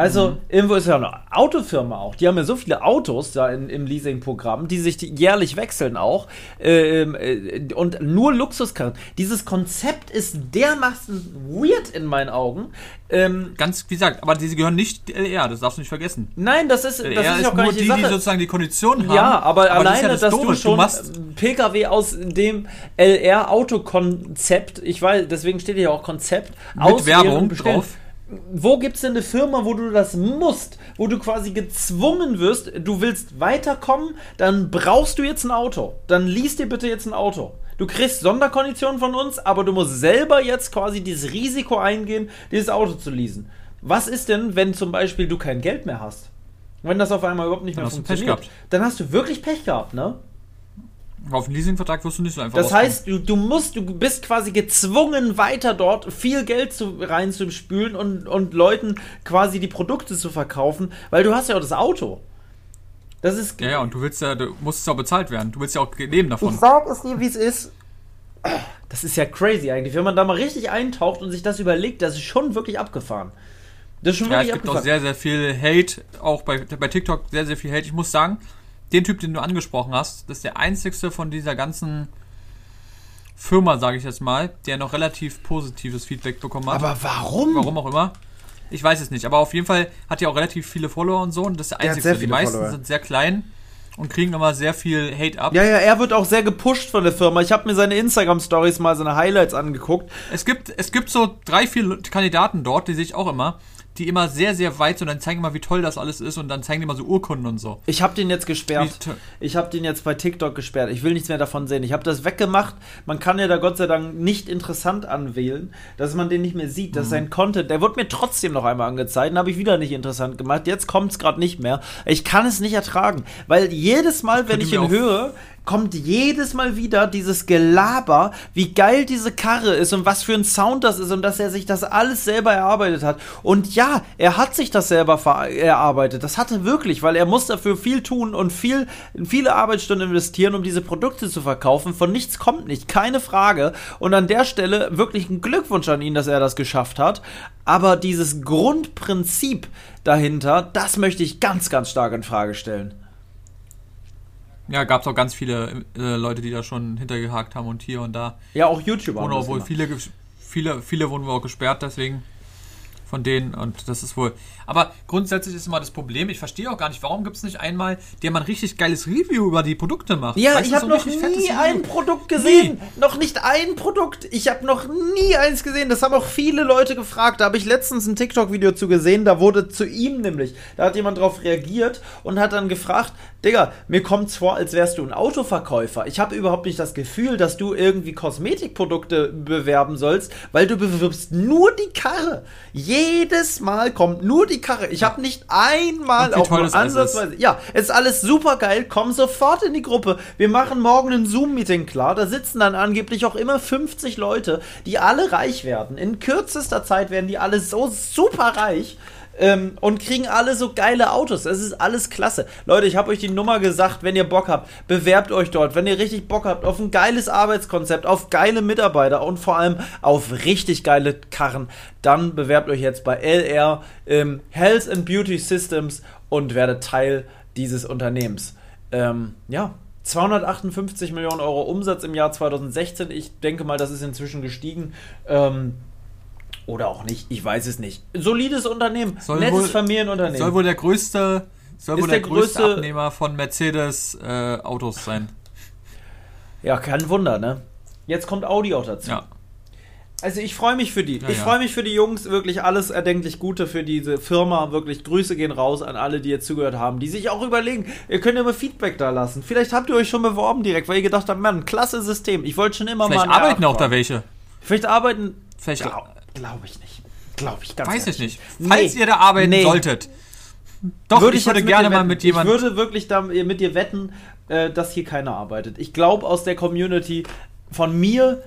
[SPEAKER 1] Also, mhm. irgendwo ist ja eine Autofirma auch. Die haben ja so viele Autos da in, im Leasing-Programm, die sich jährlich wechseln auch. Ähm, äh, und nur Luxuskarren. Dieses Konzept ist dermaßen weird in meinen Augen.
[SPEAKER 2] Ähm, Ganz, wie gesagt, aber diese gehören nicht LR, das darfst du nicht vergessen.
[SPEAKER 1] Nein, das ist,
[SPEAKER 2] LR das ist, auch gar nicht die, die die sozusagen die Konditionen haben.
[SPEAKER 1] Ja, aber, aber alleine, das ja das dass Doofe. du schon du PKW aus dem LR-Autokonzept, ich weiß, deswegen steht hier auch Konzept,
[SPEAKER 2] mit Werbung drauf
[SPEAKER 1] wo gibt es denn eine Firma, wo du das musst, wo du quasi gezwungen wirst, du willst weiterkommen, dann brauchst du jetzt ein Auto. Dann liest dir bitte jetzt ein Auto. Du kriegst Sonderkonditionen von uns, aber du musst selber jetzt quasi dieses Risiko eingehen, dieses Auto zu leasen. Was ist denn, wenn zum Beispiel du kein Geld mehr hast? Wenn das auf einmal überhaupt nicht mehr funktioniert, dann hast du wirklich Pech gehabt, ne?
[SPEAKER 2] Auf einen Leasingvertrag wirst du nicht so einfach
[SPEAKER 1] Das heißt, du, du musst, du bist quasi gezwungen, weiter dort viel Geld zu, reinzuspülen und, und Leuten quasi die Produkte zu verkaufen, weil du hast ja auch das Auto.
[SPEAKER 2] Das ist. Ja, ja, und du willst ja, du musst ja auch bezahlt werden. Du willst ja auch leben davon.
[SPEAKER 1] Ich sag es dir, wie es ist. Das ist ja crazy eigentlich. Wenn man da mal richtig eintaucht und sich das überlegt, das ist schon wirklich abgefahren.
[SPEAKER 2] Das ist schon wirklich ja, es gibt abgefahren. auch sehr, sehr viel Hate, auch bei, bei TikTok sehr, sehr viel Hate. Ich muss sagen, den Typ, den du angesprochen hast, das ist der einzigste von dieser ganzen Firma, sage ich jetzt mal, der noch relativ positives Feedback bekommen hat.
[SPEAKER 1] Aber warum?
[SPEAKER 2] Warum auch immer. Ich weiß es nicht, aber auf jeden Fall hat er auch relativ viele Follower und so und das ist der einzige. Die meisten Follower. sind sehr klein und kriegen immer sehr viel Hate ab.
[SPEAKER 1] Ja, ja, er wird auch sehr gepusht von der Firma. Ich habe mir seine Instagram-Stories mal, seine Highlights angeguckt.
[SPEAKER 2] Es gibt, es gibt so drei, vier Kandidaten dort, die sehe ich auch immer die immer sehr, sehr weit sind und dann zeigen immer, wie toll das alles ist und dann zeigen die immer so Urkunden und so.
[SPEAKER 1] Ich habe den jetzt gesperrt. Ich habe den jetzt bei TikTok gesperrt. Ich will nichts mehr davon sehen. Ich habe das weggemacht. Man kann ja da Gott sei Dank nicht interessant anwählen, dass man den nicht mehr sieht, dass mhm. sein Content, der wird mir trotzdem noch einmal angezeigt, den habe ich wieder nicht interessant gemacht. Jetzt kommt es gerade nicht mehr. Ich kann es nicht ertragen, weil jedes Mal, wenn ich ihn höre, kommt jedes Mal wieder dieses Gelaber, wie geil diese Karre ist und was für ein Sound das ist und dass er sich das alles selber erarbeitet hat. Und ja, er hat sich das selber erarbeitet. Das hat er wirklich, weil er muss dafür viel tun und viel, viele Arbeitsstunden investieren, um diese Produkte zu verkaufen. Von nichts kommt nicht, keine Frage. Und an der Stelle wirklich ein Glückwunsch an ihn, dass er das geschafft hat. Aber dieses Grundprinzip dahinter, das möchte ich ganz, ganz stark in Frage stellen.
[SPEAKER 2] Ja, gab es auch ganz viele äh, Leute, die da schon hintergehakt haben und hier und da.
[SPEAKER 1] Ja, auch YouTuber.
[SPEAKER 2] Und obwohl viele, viele, viele wurden auch gesperrt deswegen von denen und das ist wohl. Aber grundsätzlich ist immer das Problem, ich verstehe auch gar nicht, warum gibt es nicht einmal, der mal ein richtig geiles Review über die Produkte macht.
[SPEAKER 1] Ja, weißt ich habe so noch nie ein Produkt gesehen. Nie. Noch nicht ein Produkt. Ich habe noch nie eins gesehen. Das haben auch viele Leute gefragt. Da habe ich letztens ein TikTok-Video zu gesehen, da wurde zu ihm nämlich, da hat jemand drauf reagiert und hat dann gefragt, Digga, mir kommt's vor, als wärst du ein Autoverkäufer. Ich habe überhaupt nicht das Gefühl, dass du irgendwie Kosmetikprodukte bewerben sollst, weil du bewirbst nur die Karre. Jedes Mal kommt nur die Karre. Ich habe nicht einmal auch nur ansatzweise. Ja, es ist alles super geil. Komm sofort in die Gruppe. Wir machen morgen ein Zoom-Meeting klar. Da sitzen dann angeblich auch immer 50 Leute, die alle reich werden. In kürzester Zeit werden die alle so super reich ähm, und kriegen alle so geile Autos. Es ist alles klasse. Leute, ich habe euch die Nummer gesagt, wenn ihr Bock habt, bewerbt euch dort. Wenn ihr richtig Bock habt auf ein geiles Arbeitskonzept, auf geile Mitarbeiter und vor allem auf richtig geile Karren, dann bewerbt euch jetzt bei LR ähm, Health and Beauty Systems und werdet Teil dieses Unternehmens. Ähm, ja, 258 Millionen Euro Umsatz im Jahr 2016. Ich denke mal, das ist inzwischen gestiegen. Ähm, oder auch nicht, ich weiß es nicht. Solides Unternehmen,
[SPEAKER 2] soll nettes wohl, Familienunternehmen. Soll wohl der größte, soll wohl der, der größte, größte, Abnehmer von Mercedes äh, Autos sein.
[SPEAKER 1] Ja, kein Wunder, ne? Jetzt kommt Audi auch dazu. Ja. Also ich freue mich für die. Ja, ich ja. freue mich für die Jungs, wirklich alles erdenklich Gute für diese Firma. Wirklich Grüße gehen raus an alle, die jetzt zugehört haben, die sich auch überlegen, ihr könnt immer Feedback da lassen. Vielleicht habt ihr euch schon beworben direkt, weil ihr gedacht habt, man, klasse System. Ich wollte schon immer
[SPEAKER 2] Vielleicht mal. Vielleicht arbeiten auch da welche.
[SPEAKER 1] Vielleicht arbeiten.
[SPEAKER 2] Vielleicht.
[SPEAKER 1] Ja, Glaube ich nicht. Glaube ich
[SPEAKER 2] ganz Weiß ich nicht. Falls nee. ihr da arbeiten nee. solltet.
[SPEAKER 1] Doch, würde ich, ich würde gerne mal mit jemandem. Ich würde wirklich da mit dir wetten, äh, dass hier keiner arbeitet. Ich glaube, aus der Community von mir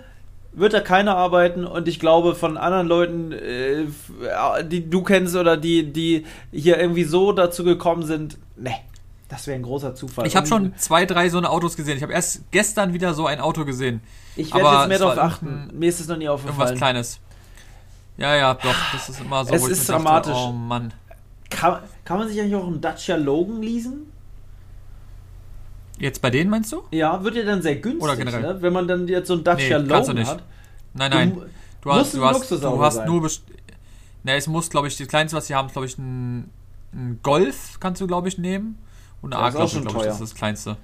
[SPEAKER 1] wird da keiner arbeiten und ich glaube von anderen Leuten, äh, die du kennst oder die, die hier irgendwie so dazu gekommen sind, ne, das wäre ein großer Zufall.
[SPEAKER 2] Ich habe schon zwei, drei so eine Autos gesehen. Ich habe erst gestern wieder so ein Auto gesehen.
[SPEAKER 1] Ich werde jetzt mehr darauf achten. Mir ist es noch nie aufgefallen.
[SPEAKER 2] Irgendwas Kleines. Ja, ja, doch, das ist immer so.
[SPEAKER 1] Es ist dramatisch. Dachte,
[SPEAKER 2] oh Mann.
[SPEAKER 1] Kann, kann man sich eigentlich auch einen Dacia Logan leasen?
[SPEAKER 2] Jetzt bei denen meinst du?
[SPEAKER 1] Ja, wird ja dann sehr günstig,
[SPEAKER 2] Oder generell?
[SPEAKER 1] Ne? wenn man dann jetzt so einen Dacia nee, Logan
[SPEAKER 2] nicht.
[SPEAKER 1] hat.
[SPEAKER 2] Nein, nein. Du, du hast, du hast, du hast nur. Ne, es muss, glaube ich, das kleinste, was sie haben, ist, glaube ich, ein, ein Golf, kannst du, glaube ich, nehmen. Und eine A-Klasse, glaube ich, das ist das kleinste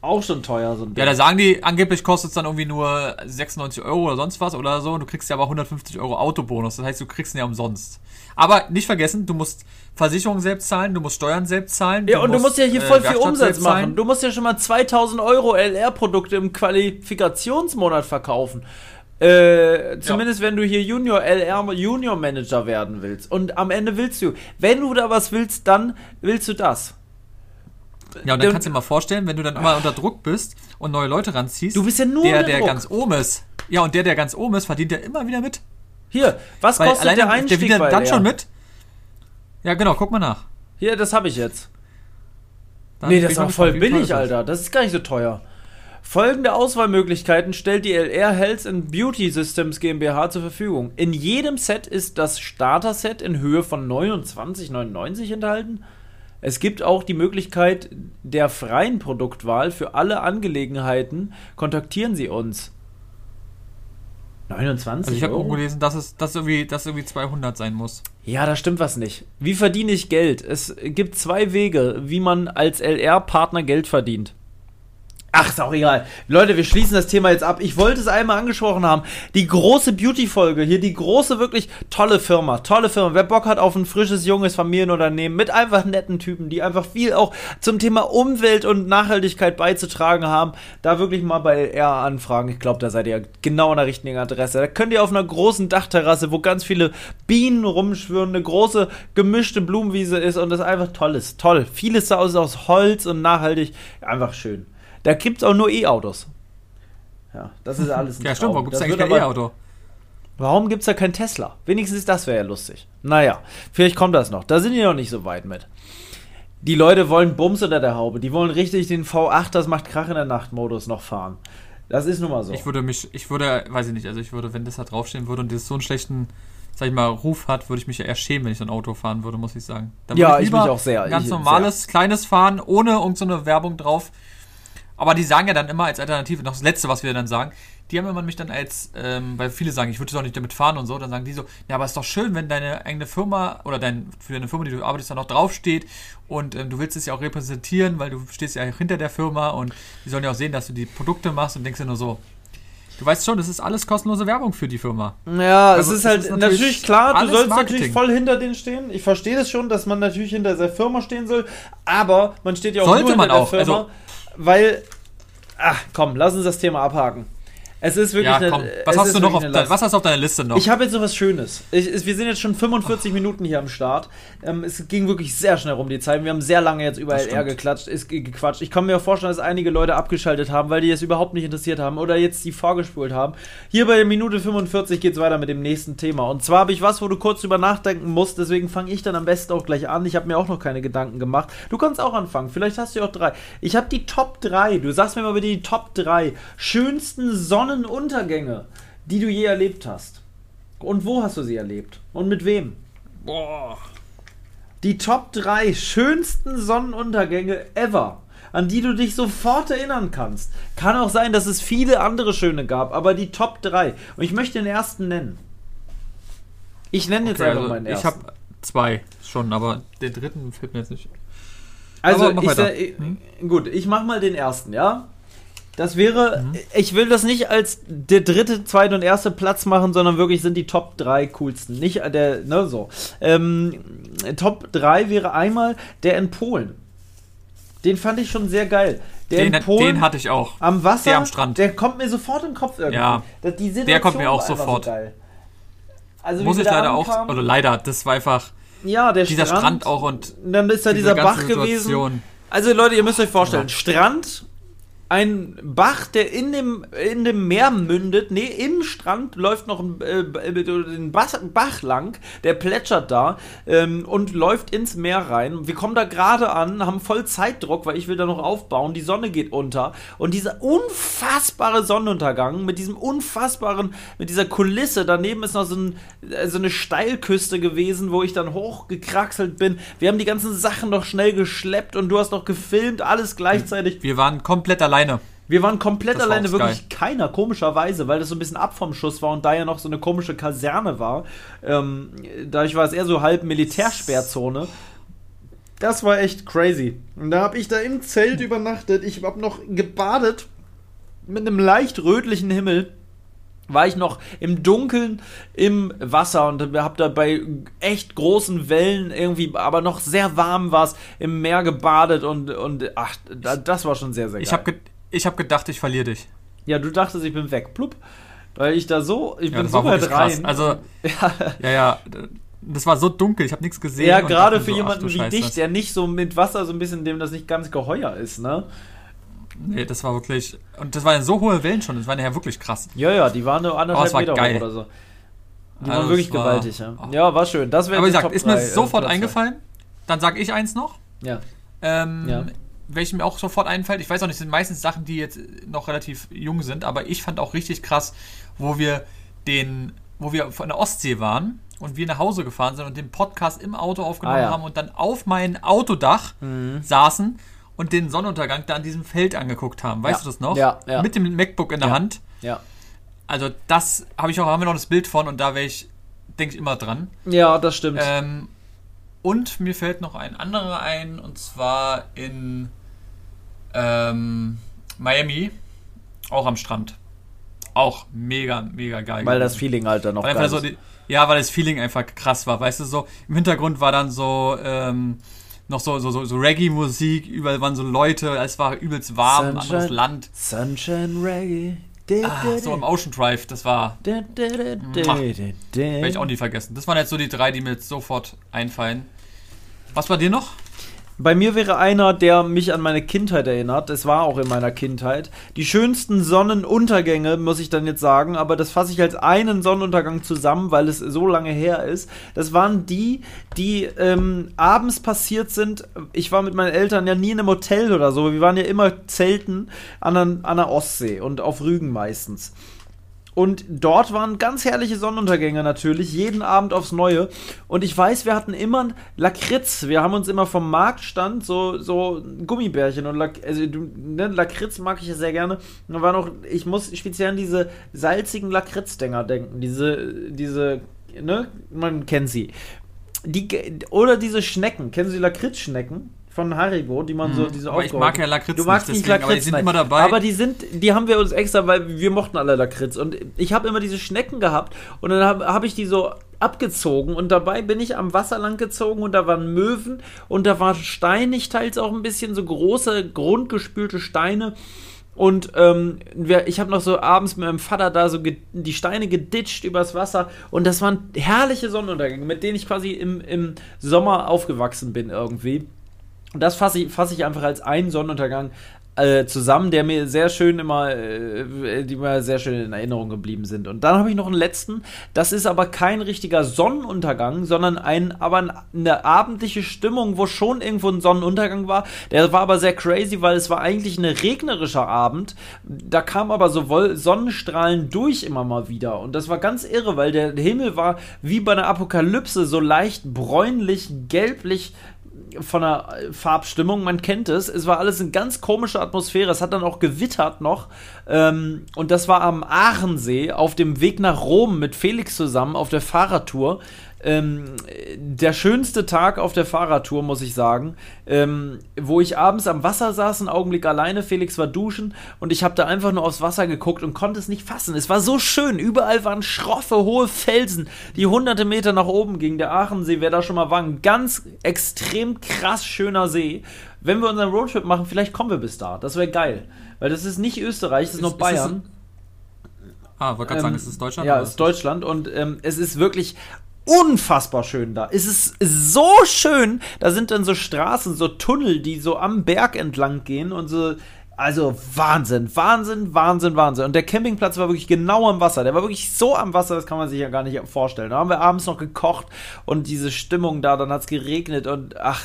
[SPEAKER 1] auch schon teuer. So ein
[SPEAKER 2] ja, da sagen die, angeblich kostet es dann irgendwie nur 96 Euro oder sonst was oder so. Und du kriegst ja aber 150 Euro Autobonus. Das heißt, du kriegst ihn ja umsonst. Aber nicht vergessen, du musst Versicherungen selbst zahlen, du musst Steuern selbst zahlen.
[SPEAKER 1] Ja, und musst, du musst ja hier voll äh, viel Umsatz machen. Du musst ja schon mal 2000 Euro LR-Produkte im Qualifikationsmonat verkaufen. Äh, zumindest ja. wenn du hier Junior LR Junior Manager werden willst. Und am Ende willst du, wenn du da was willst, dann willst du das.
[SPEAKER 2] Ja, und dann kannst du dir mal vorstellen, wenn du dann immer unter Druck bist und neue Leute ranziehst.
[SPEAKER 1] Du bist ja nur
[SPEAKER 2] der, der Druck. ganz oben ist. Ja, und der, der ganz oben ist, verdient ja immer wieder mit.
[SPEAKER 1] Hier, was Weil kostet der Einstieg
[SPEAKER 2] der verdient dann schon mit. Ja, genau, guck mal nach.
[SPEAKER 1] Hier, das habe ich jetzt. Dann nee, das ist auch voll billig, Alter. Das ist gar nicht so teuer. Folgende Auswahlmöglichkeiten stellt die LR Health and Beauty Systems GmbH zur Verfügung. In jedem Set ist das Starter-Set in Höhe von 29,99 enthalten. Es gibt auch die Möglichkeit der freien Produktwahl für alle Angelegenheiten. Kontaktieren Sie uns. 29
[SPEAKER 2] also ich habe irgendwo gelesen, dass es dass irgendwie, dass irgendwie 200 sein muss.
[SPEAKER 1] Ja, da stimmt was nicht. Wie verdiene ich Geld? Es gibt zwei Wege, wie man als LR-Partner Geld verdient. Ach, ist auch egal. Leute, wir schließen das Thema jetzt ab. Ich wollte es einmal angesprochen haben. Die große Beauty-Folge hier, die große, wirklich tolle Firma. Tolle Firma. Wer Bock hat auf ein frisches, junges Familienunternehmen mit einfach netten Typen, die einfach viel auch zum Thema Umwelt und Nachhaltigkeit beizutragen haben, da wirklich mal bei R anfragen. Ich glaube, da seid ihr genau an der richtigen Adresse. Da könnt ihr auf einer großen Dachterrasse, wo ganz viele Bienen rumschwirren, eine große gemischte Blumenwiese ist und das einfach toll ist. Toll. Vieles aus, aus Holz und nachhaltig. Einfach schön. Da gibt es auch nur E-Autos. Ja, das ist alles
[SPEAKER 2] ein Ja, stimmt, warum gibt es eigentlich kein E-Auto?
[SPEAKER 1] Warum gibt es da kein Tesla? Wenigstens das wäre ja lustig. Naja, vielleicht kommt das noch. Da sind die noch nicht so weit mit. Die Leute wollen Bums unter der Haube. Die wollen richtig den V8, das macht Krach in der Nacht-Modus noch fahren. Das ist nun mal so.
[SPEAKER 2] Ich würde mich, ich würde, weiß ich nicht, also ich würde, wenn das da draufstehen würde und das so einen schlechten, sag ich mal, Ruf hat, würde ich mich ja eher schämen, wenn ich so ein Auto fahren würde, muss ich sagen.
[SPEAKER 1] ja, ich, ich mich auch sehr.
[SPEAKER 2] Ein ganz ich, normales, sehr. kleines Fahren, ohne irgendeine so Werbung drauf. Aber die sagen ja dann immer als Alternative, noch das Letzte, was wir dann sagen, die haben immer mich dann als, ähm, weil viele sagen, ich würde doch nicht damit fahren und so, dann sagen die so, ja, aber ist doch schön, wenn deine eigene Firma oder dein, für deine Firma, die du arbeitest, dann noch draufsteht und ähm, du willst es ja auch repräsentieren, weil du stehst ja hinter der Firma und die sollen ja auch sehen, dass du die Produkte machst und denkst ja nur so, Du weißt schon, das ist alles kostenlose Werbung für die Firma.
[SPEAKER 1] Ja, also, es ist halt ist natürlich, natürlich, klar, du sollst Marketing. natürlich voll hinter denen stehen. Ich verstehe das schon, dass man natürlich hinter der Firma stehen soll, aber man steht ja auch
[SPEAKER 2] Sollte nur hinter man auch. der Firma,
[SPEAKER 1] also, weil Ach, komm, lass uns das Thema abhaken. Es ist wirklich
[SPEAKER 2] ja, komm. Eine, was, hast du noch auf de, was hast du auf deiner Liste noch?
[SPEAKER 1] Ich habe jetzt so was Schönes. Ich, wir sind jetzt schon 45 oh. Minuten hier am Start. Ähm, es ging wirklich sehr schnell rum, die Zeit. Wir haben sehr lange jetzt über LR geklatscht, ist, gequatscht. Ich kann mir vorstellen, dass einige Leute abgeschaltet haben, weil die es überhaupt nicht interessiert haben oder jetzt die vorgespult haben. Hier bei der Minute 45 geht es weiter mit dem nächsten Thema. Und zwar habe ich was, wo du kurz drüber nachdenken musst. Deswegen fange ich dann am besten auch gleich an. Ich habe mir auch noch keine Gedanken gemacht. Du kannst auch anfangen. Vielleicht hast du auch drei. Ich habe die Top 3. Du sagst mir mal bitte die Top 3 schönsten Sonnenuntergänge die du je erlebt hast. Und wo hast du sie erlebt? Und mit wem? Boah. Die Top 3 schönsten Sonnenuntergänge ever, an die du dich sofort erinnern kannst. Kann auch sein, dass es viele andere schöne gab, aber die Top 3. Und ich möchte den ersten nennen. Ich nenne jetzt okay, einfach also meinen ersten.
[SPEAKER 2] Ich habe zwei schon, aber den dritten fällt mir jetzt nicht.
[SPEAKER 1] Also, ich, ich, hm? gut, ich mach mal den ersten, ja? Das wäre, mhm. ich will das nicht als der dritte, zweite und erste Platz machen, sondern wirklich sind die Top 3 coolsten. Nicht der, ne, so. Ähm, Top 3 wäre einmal der in Polen. Den fand ich schon sehr geil. Der
[SPEAKER 2] den, in Polen, den hatte ich auch.
[SPEAKER 1] Am Wasser.
[SPEAKER 2] Der am Strand.
[SPEAKER 1] Der kommt mir sofort in den Kopf irgendwie.
[SPEAKER 2] Ja. der kommt mir auch sofort. So also, Muss ich leider auch, oder leider, das war einfach.
[SPEAKER 1] Ja, der
[SPEAKER 2] dieser Strand, Strand auch und.
[SPEAKER 1] Dann ist da dieser Bach gewesen. Also Leute, ihr müsst euch vorstellen, ja. Strand ein Bach, der in dem, in dem Meer mündet. Nee, im Strand läuft noch ein, äh, ein Bach lang, der plätschert da ähm, und läuft ins Meer rein. Wir kommen da gerade an, haben voll Zeitdruck, weil ich will da noch aufbauen. Die Sonne geht unter. Und dieser unfassbare Sonnenuntergang mit diesem unfassbaren, mit dieser Kulisse. Daneben ist noch so, ein, äh, so eine Steilküste gewesen, wo ich dann hochgekraxelt bin. Wir haben die ganzen Sachen noch schnell geschleppt und du hast noch gefilmt, alles gleichzeitig.
[SPEAKER 2] Wir waren komplett allein alleine.
[SPEAKER 1] Wir waren komplett das alleine, war wirklich keiner, komischerweise, weil das so ein bisschen ab vom Schuss war und da ja noch so eine komische Kaserne war. Ähm, dadurch war es eher so halb Militärsperrzone. Das war echt crazy. Und da habe ich da im Zelt übernachtet. Ich habe noch gebadet mit einem leicht rötlichen Himmel. War ich noch im Dunkeln im Wasser und habe da bei echt großen Wellen irgendwie, aber noch sehr warm war es, im Meer gebadet und, und ach, das war schon sehr, sehr geil.
[SPEAKER 2] Ich habe ich habe gedacht, ich verliere dich.
[SPEAKER 1] Ja, du dachtest, ich bin weg. Plupp. Weil ich da so, ich ja, bin so weit rein.
[SPEAKER 2] Also, [laughs] ja. ja, ja, das war so dunkel, ich habe nichts gesehen.
[SPEAKER 1] Ja, gerade für so, jemanden wie dich, der nicht so mit Wasser so ein bisschen, dem das nicht ganz geheuer ist, ne?
[SPEAKER 2] Nee, das war wirklich, und das waren so hohe Wellen schon, das war ja wirklich krass.
[SPEAKER 1] Ja, ja, die waren nur anderthalb
[SPEAKER 2] Meter
[SPEAKER 1] hoch oder so. Die also waren wirklich war, gewaltig, ja. Oh. Ja, war schön. Das wäre
[SPEAKER 2] Aber wie gesagt, ist mir sofort äh, eingefallen. Dann sage ich eins noch.
[SPEAKER 1] Ja.
[SPEAKER 2] Ähm, ja welche mir auch sofort einfällt, ich weiß auch nicht, sind meistens Sachen, die jetzt noch relativ jung sind, aber ich fand auch richtig krass, wo wir den, wo wir von der Ostsee waren und wir nach Hause gefahren sind und den Podcast im Auto aufgenommen ah, ja. haben und dann auf mein Autodach mhm. saßen und den Sonnenuntergang da an diesem Feld angeguckt haben. Weißt ja. du das noch?
[SPEAKER 1] Ja, ja.
[SPEAKER 2] Mit dem MacBook in der Hand.
[SPEAKER 1] Ja.
[SPEAKER 2] Also das habe ich auch, haben wir noch das Bild von und da wäre ich, denke ich, immer dran.
[SPEAKER 1] Ja, das stimmt.
[SPEAKER 2] Ähm, und mir fällt noch ein anderer ein, und zwar in ähm, Miami, auch am Strand. Auch mega, mega geil.
[SPEAKER 1] Weil das Feeling halt dann noch
[SPEAKER 2] geil so die, Ja, weil das Feeling einfach krass war. Weißt du, so im Hintergrund war dann so ähm, noch so, so, so, so Reggae-Musik, überall waren so Leute, es war übelst warm, Sunshine, anderes Land.
[SPEAKER 1] Sunshine Reggae.
[SPEAKER 2] Ah, so im Ocean Drive, das war. Werde ich auch nie vergessen. Das waren jetzt so die drei, die mir jetzt sofort einfallen. Was war dir noch?
[SPEAKER 1] Bei mir wäre einer, der mich an meine Kindheit erinnert. Es war auch in meiner Kindheit. Die schönsten Sonnenuntergänge, muss ich dann jetzt sagen, aber das fasse ich als einen Sonnenuntergang zusammen, weil es so lange her ist. Das waren die, die ähm, abends passiert sind. Ich war mit meinen Eltern ja nie in einem Hotel oder so. Wir waren ja immer zelten an an der Ostsee und auf Rügen meistens. Und dort waren ganz herrliche Sonnenuntergänge natürlich, jeden Abend aufs Neue. Und ich weiß, wir hatten immer Lakritz. Wir haben uns immer vom Marktstand so, so Gummibärchen und Lak also, ne, Lakritz mag ich ja sehr gerne. Da war noch, ich muss speziell an diese salzigen Lakritzdinger denken. Diese, diese, ne, man kennt sie. Die, oder diese Schnecken. Kennen Sie Lakritzschnecken? Von Haribo, die man mhm. so diese
[SPEAKER 2] Aber ich mag ja Lakritz
[SPEAKER 1] Du magst nicht, deswegen, Lakritz, aber die sind immer dabei. Aber die sind, die haben wir uns extra, weil wir mochten alle Lakritz und ich habe immer diese Schnecken gehabt und dann habe hab ich die so abgezogen und dabei bin ich am Wasser lang gezogen und da waren Möwen und da war steinig teils auch ein bisschen so große grundgespülte Steine und ähm, ich habe noch so abends mit meinem Vater da so die Steine geditscht übers Wasser. Und das waren herrliche Sonnenuntergänge, mit denen ich quasi im, im Sommer aufgewachsen bin irgendwie. Und das fasse ich, fass ich einfach als einen Sonnenuntergang äh, zusammen, der mir sehr schön immer, äh, die mir sehr schön in Erinnerung geblieben sind. Und dann habe ich noch einen letzten. Das ist aber kein richtiger Sonnenuntergang, sondern ein, aber eine abendliche Stimmung, wo schon irgendwo ein Sonnenuntergang war. Der war aber sehr crazy, weil es war eigentlich ein regnerischer Abend. Da kam aber so Sonnenstrahlen durch immer mal wieder. Und das war ganz irre, weil der Himmel war wie bei einer Apokalypse so leicht bräunlich, gelblich von der Farbstimmung, man kennt es. Es war alles eine ganz komische Atmosphäre. Es hat dann auch gewittert noch. Ähm, und das war am Aachensee auf dem Weg nach Rom mit Felix zusammen auf der Fahrradtour ähm, der schönste Tag auf der Fahrradtour, muss ich sagen, ähm, wo ich abends am Wasser saß, einen Augenblick alleine, Felix war duschen und ich habe da einfach nur aufs Wasser geguckt und konnte es nicht fassen. Es war so schön, überall waren schroffe, hohe Felsen, die hunderte Meter nach oben gingen. Der Aachensee, wer da schon mal war, ein ganz extrem krass schöner See. Wenn wir unseren Roadtrip machen, vielleicht kommen wir bis da. Das wäre geil. Weil das ist nicht Österreich, das ist, ist noch Bayern.
[SPEAKER 2] Ah, wollte gerade ähm, sagen, es ist Deutschland?
[SPEAKER 1] Ja, es ist Deutschland und ähm, es ist wirklich unfassbar schön da. Es ist so schön. Da sind dann so Straßen, so Tunnel, die so am Berg entlang gehen und so. Also Wahnsinn, Wahnsinn, Wahnsinn, Wahnsinn. Und der Campingplatz war wirklich genau am Wasser. Der war wirklich so am Wasser, das kann man sich ja gar nicht vorstellen. Da haben wir abends noch gekocht und diese Stimmung da, dann hat es geregnet und ach,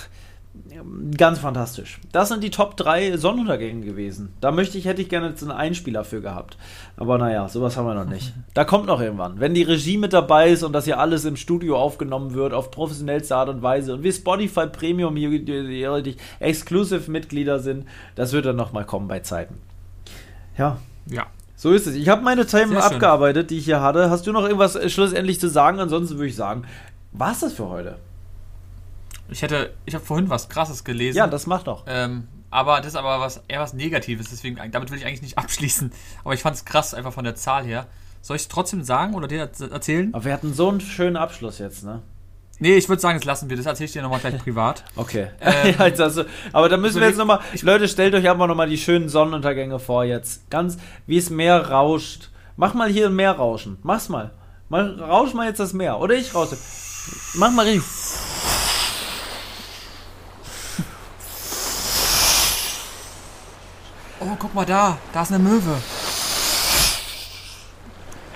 [SPEAKER 1] Ganz fantastisch. Das sind die Top 3 Sonnenuntergänge gewesen. Da möchte ich, hätte ich gerne jetzt einen Einspieler für gehabt. Aber naja, sowas haben wir noch nicht. [laughs] Da kommt noch irgendwann. Wenn die Regie mit dabei ist und das hier alles im Studio aufgenommen wird, auf professionellste Art und Weise und wir Spotify Premium die Exclusive Mitglieder sind, das wird dann nochmal kommen bei Zeiten. Ja. Ja. So ist es. Ich habe meine Themen abgearbeitet, die ich hier hatte. Hast du noch irgendwas schlussendlich zu sagen? Ansonsten würde ich sagen, war es das für heute?
[SPEAKER 2] Ich hätte, ich habe vorhin was Krasses gelesen.
[SPEAKER 1] Ja, das macht doch.
[SPEAKER 2] Ähm, aber das ist aber was, eher was Negatives, deswegen, damit will ich eigentlich nicht [laughs] abschließen. Aber ich fand es krass, einfach von der Zahl her. Soll ich es trotzdem sagen oder dir erzählen?
[SPEAKER 1] Aber wir hatten so einen schönen Abschluss jetzt, ne?
[SPEAKER 2] Nee, ich würde sagen, das lassen wir. Das erzähle ich dir nochmal gleich [laughs] privat.
[SPEAKER 1] Okay. Ähm, [laughs] also, aber da müssen wir jetzt nochmal. Leute, stellt euch einfach nochmal die schönen Sonnenuntergänge vor jetzt. Ganz, wie es Meer rauscht. Mach mal hier ein Meer rauschen. Mach's mal. mal. Rausch mal jetzt das Meer. Oder ich rausche. Mach mal richtig.
[SPEAKER 2] Oh, guck mal da. Da ist eine Möwe.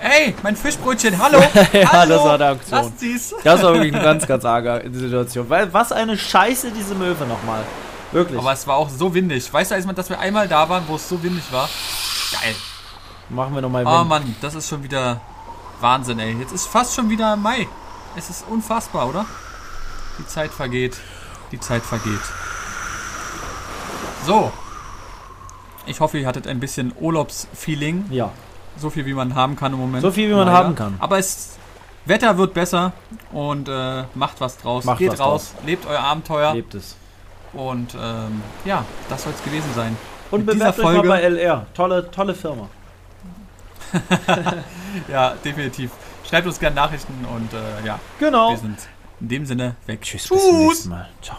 [SPEAKER 2] Ey, mein Fischbrötchen, hallo! [laughs]
[SPEAKER 1] ja, hallo. das war der Aktion. Lasst sie's. Das war wirklich eine ganz, ganz arge Situation. Weil, was eine Scheiße, diese Möwe nochmal. Wirklich.
[SPEAKER 2] Aber es war auch so windig. Weißt du, dass wir einmal da waren, wo es so windig war? Geil.
[SPEAKER 1] Machen wir nochmal
[SPEAKER 2] Wind. Oh Mann, das ist schon wieder Wahnsinn, ey. Jetzt ist fast schon wieder Mai. Es ist unfassbar, oder? Die Zeit vergeht. Die Zeit vergeht. So, ich hoffe, ihr hattet ein bisschen Urlaubsfeeling.
[SPEAKER 1] Ja.
[SPEAKER 2] So viel, wie man haben kann im Moment.
[SPEAKER 1] So viel, wie man Leider. haben kann.
[SPEAKER 2] Aber es Wetter wird besser und äh, macht was draus. Macht Geht raus, draus, lebt euer Abenteuer.
[SPEAKER 1] Lebt es.
[SPEAKER 2] Und ähm, ja, das soll es gewesen sein.
[SPEAKER 1] Und Mit bewerbt euch mal bei LR. Tolle, tolle Firma. [laughs]
[SPEAKER 2] ja, definitiv. Schreibt uns gerne Nachrichten und äh, ja.
[SPEAKER 1] Genau.
[SPEAKER 2] Wir sind in dem Sinne weg.
[SPEAKER 1] Tschüss, Tschüss. bis zum nächsten Mal. Ciao.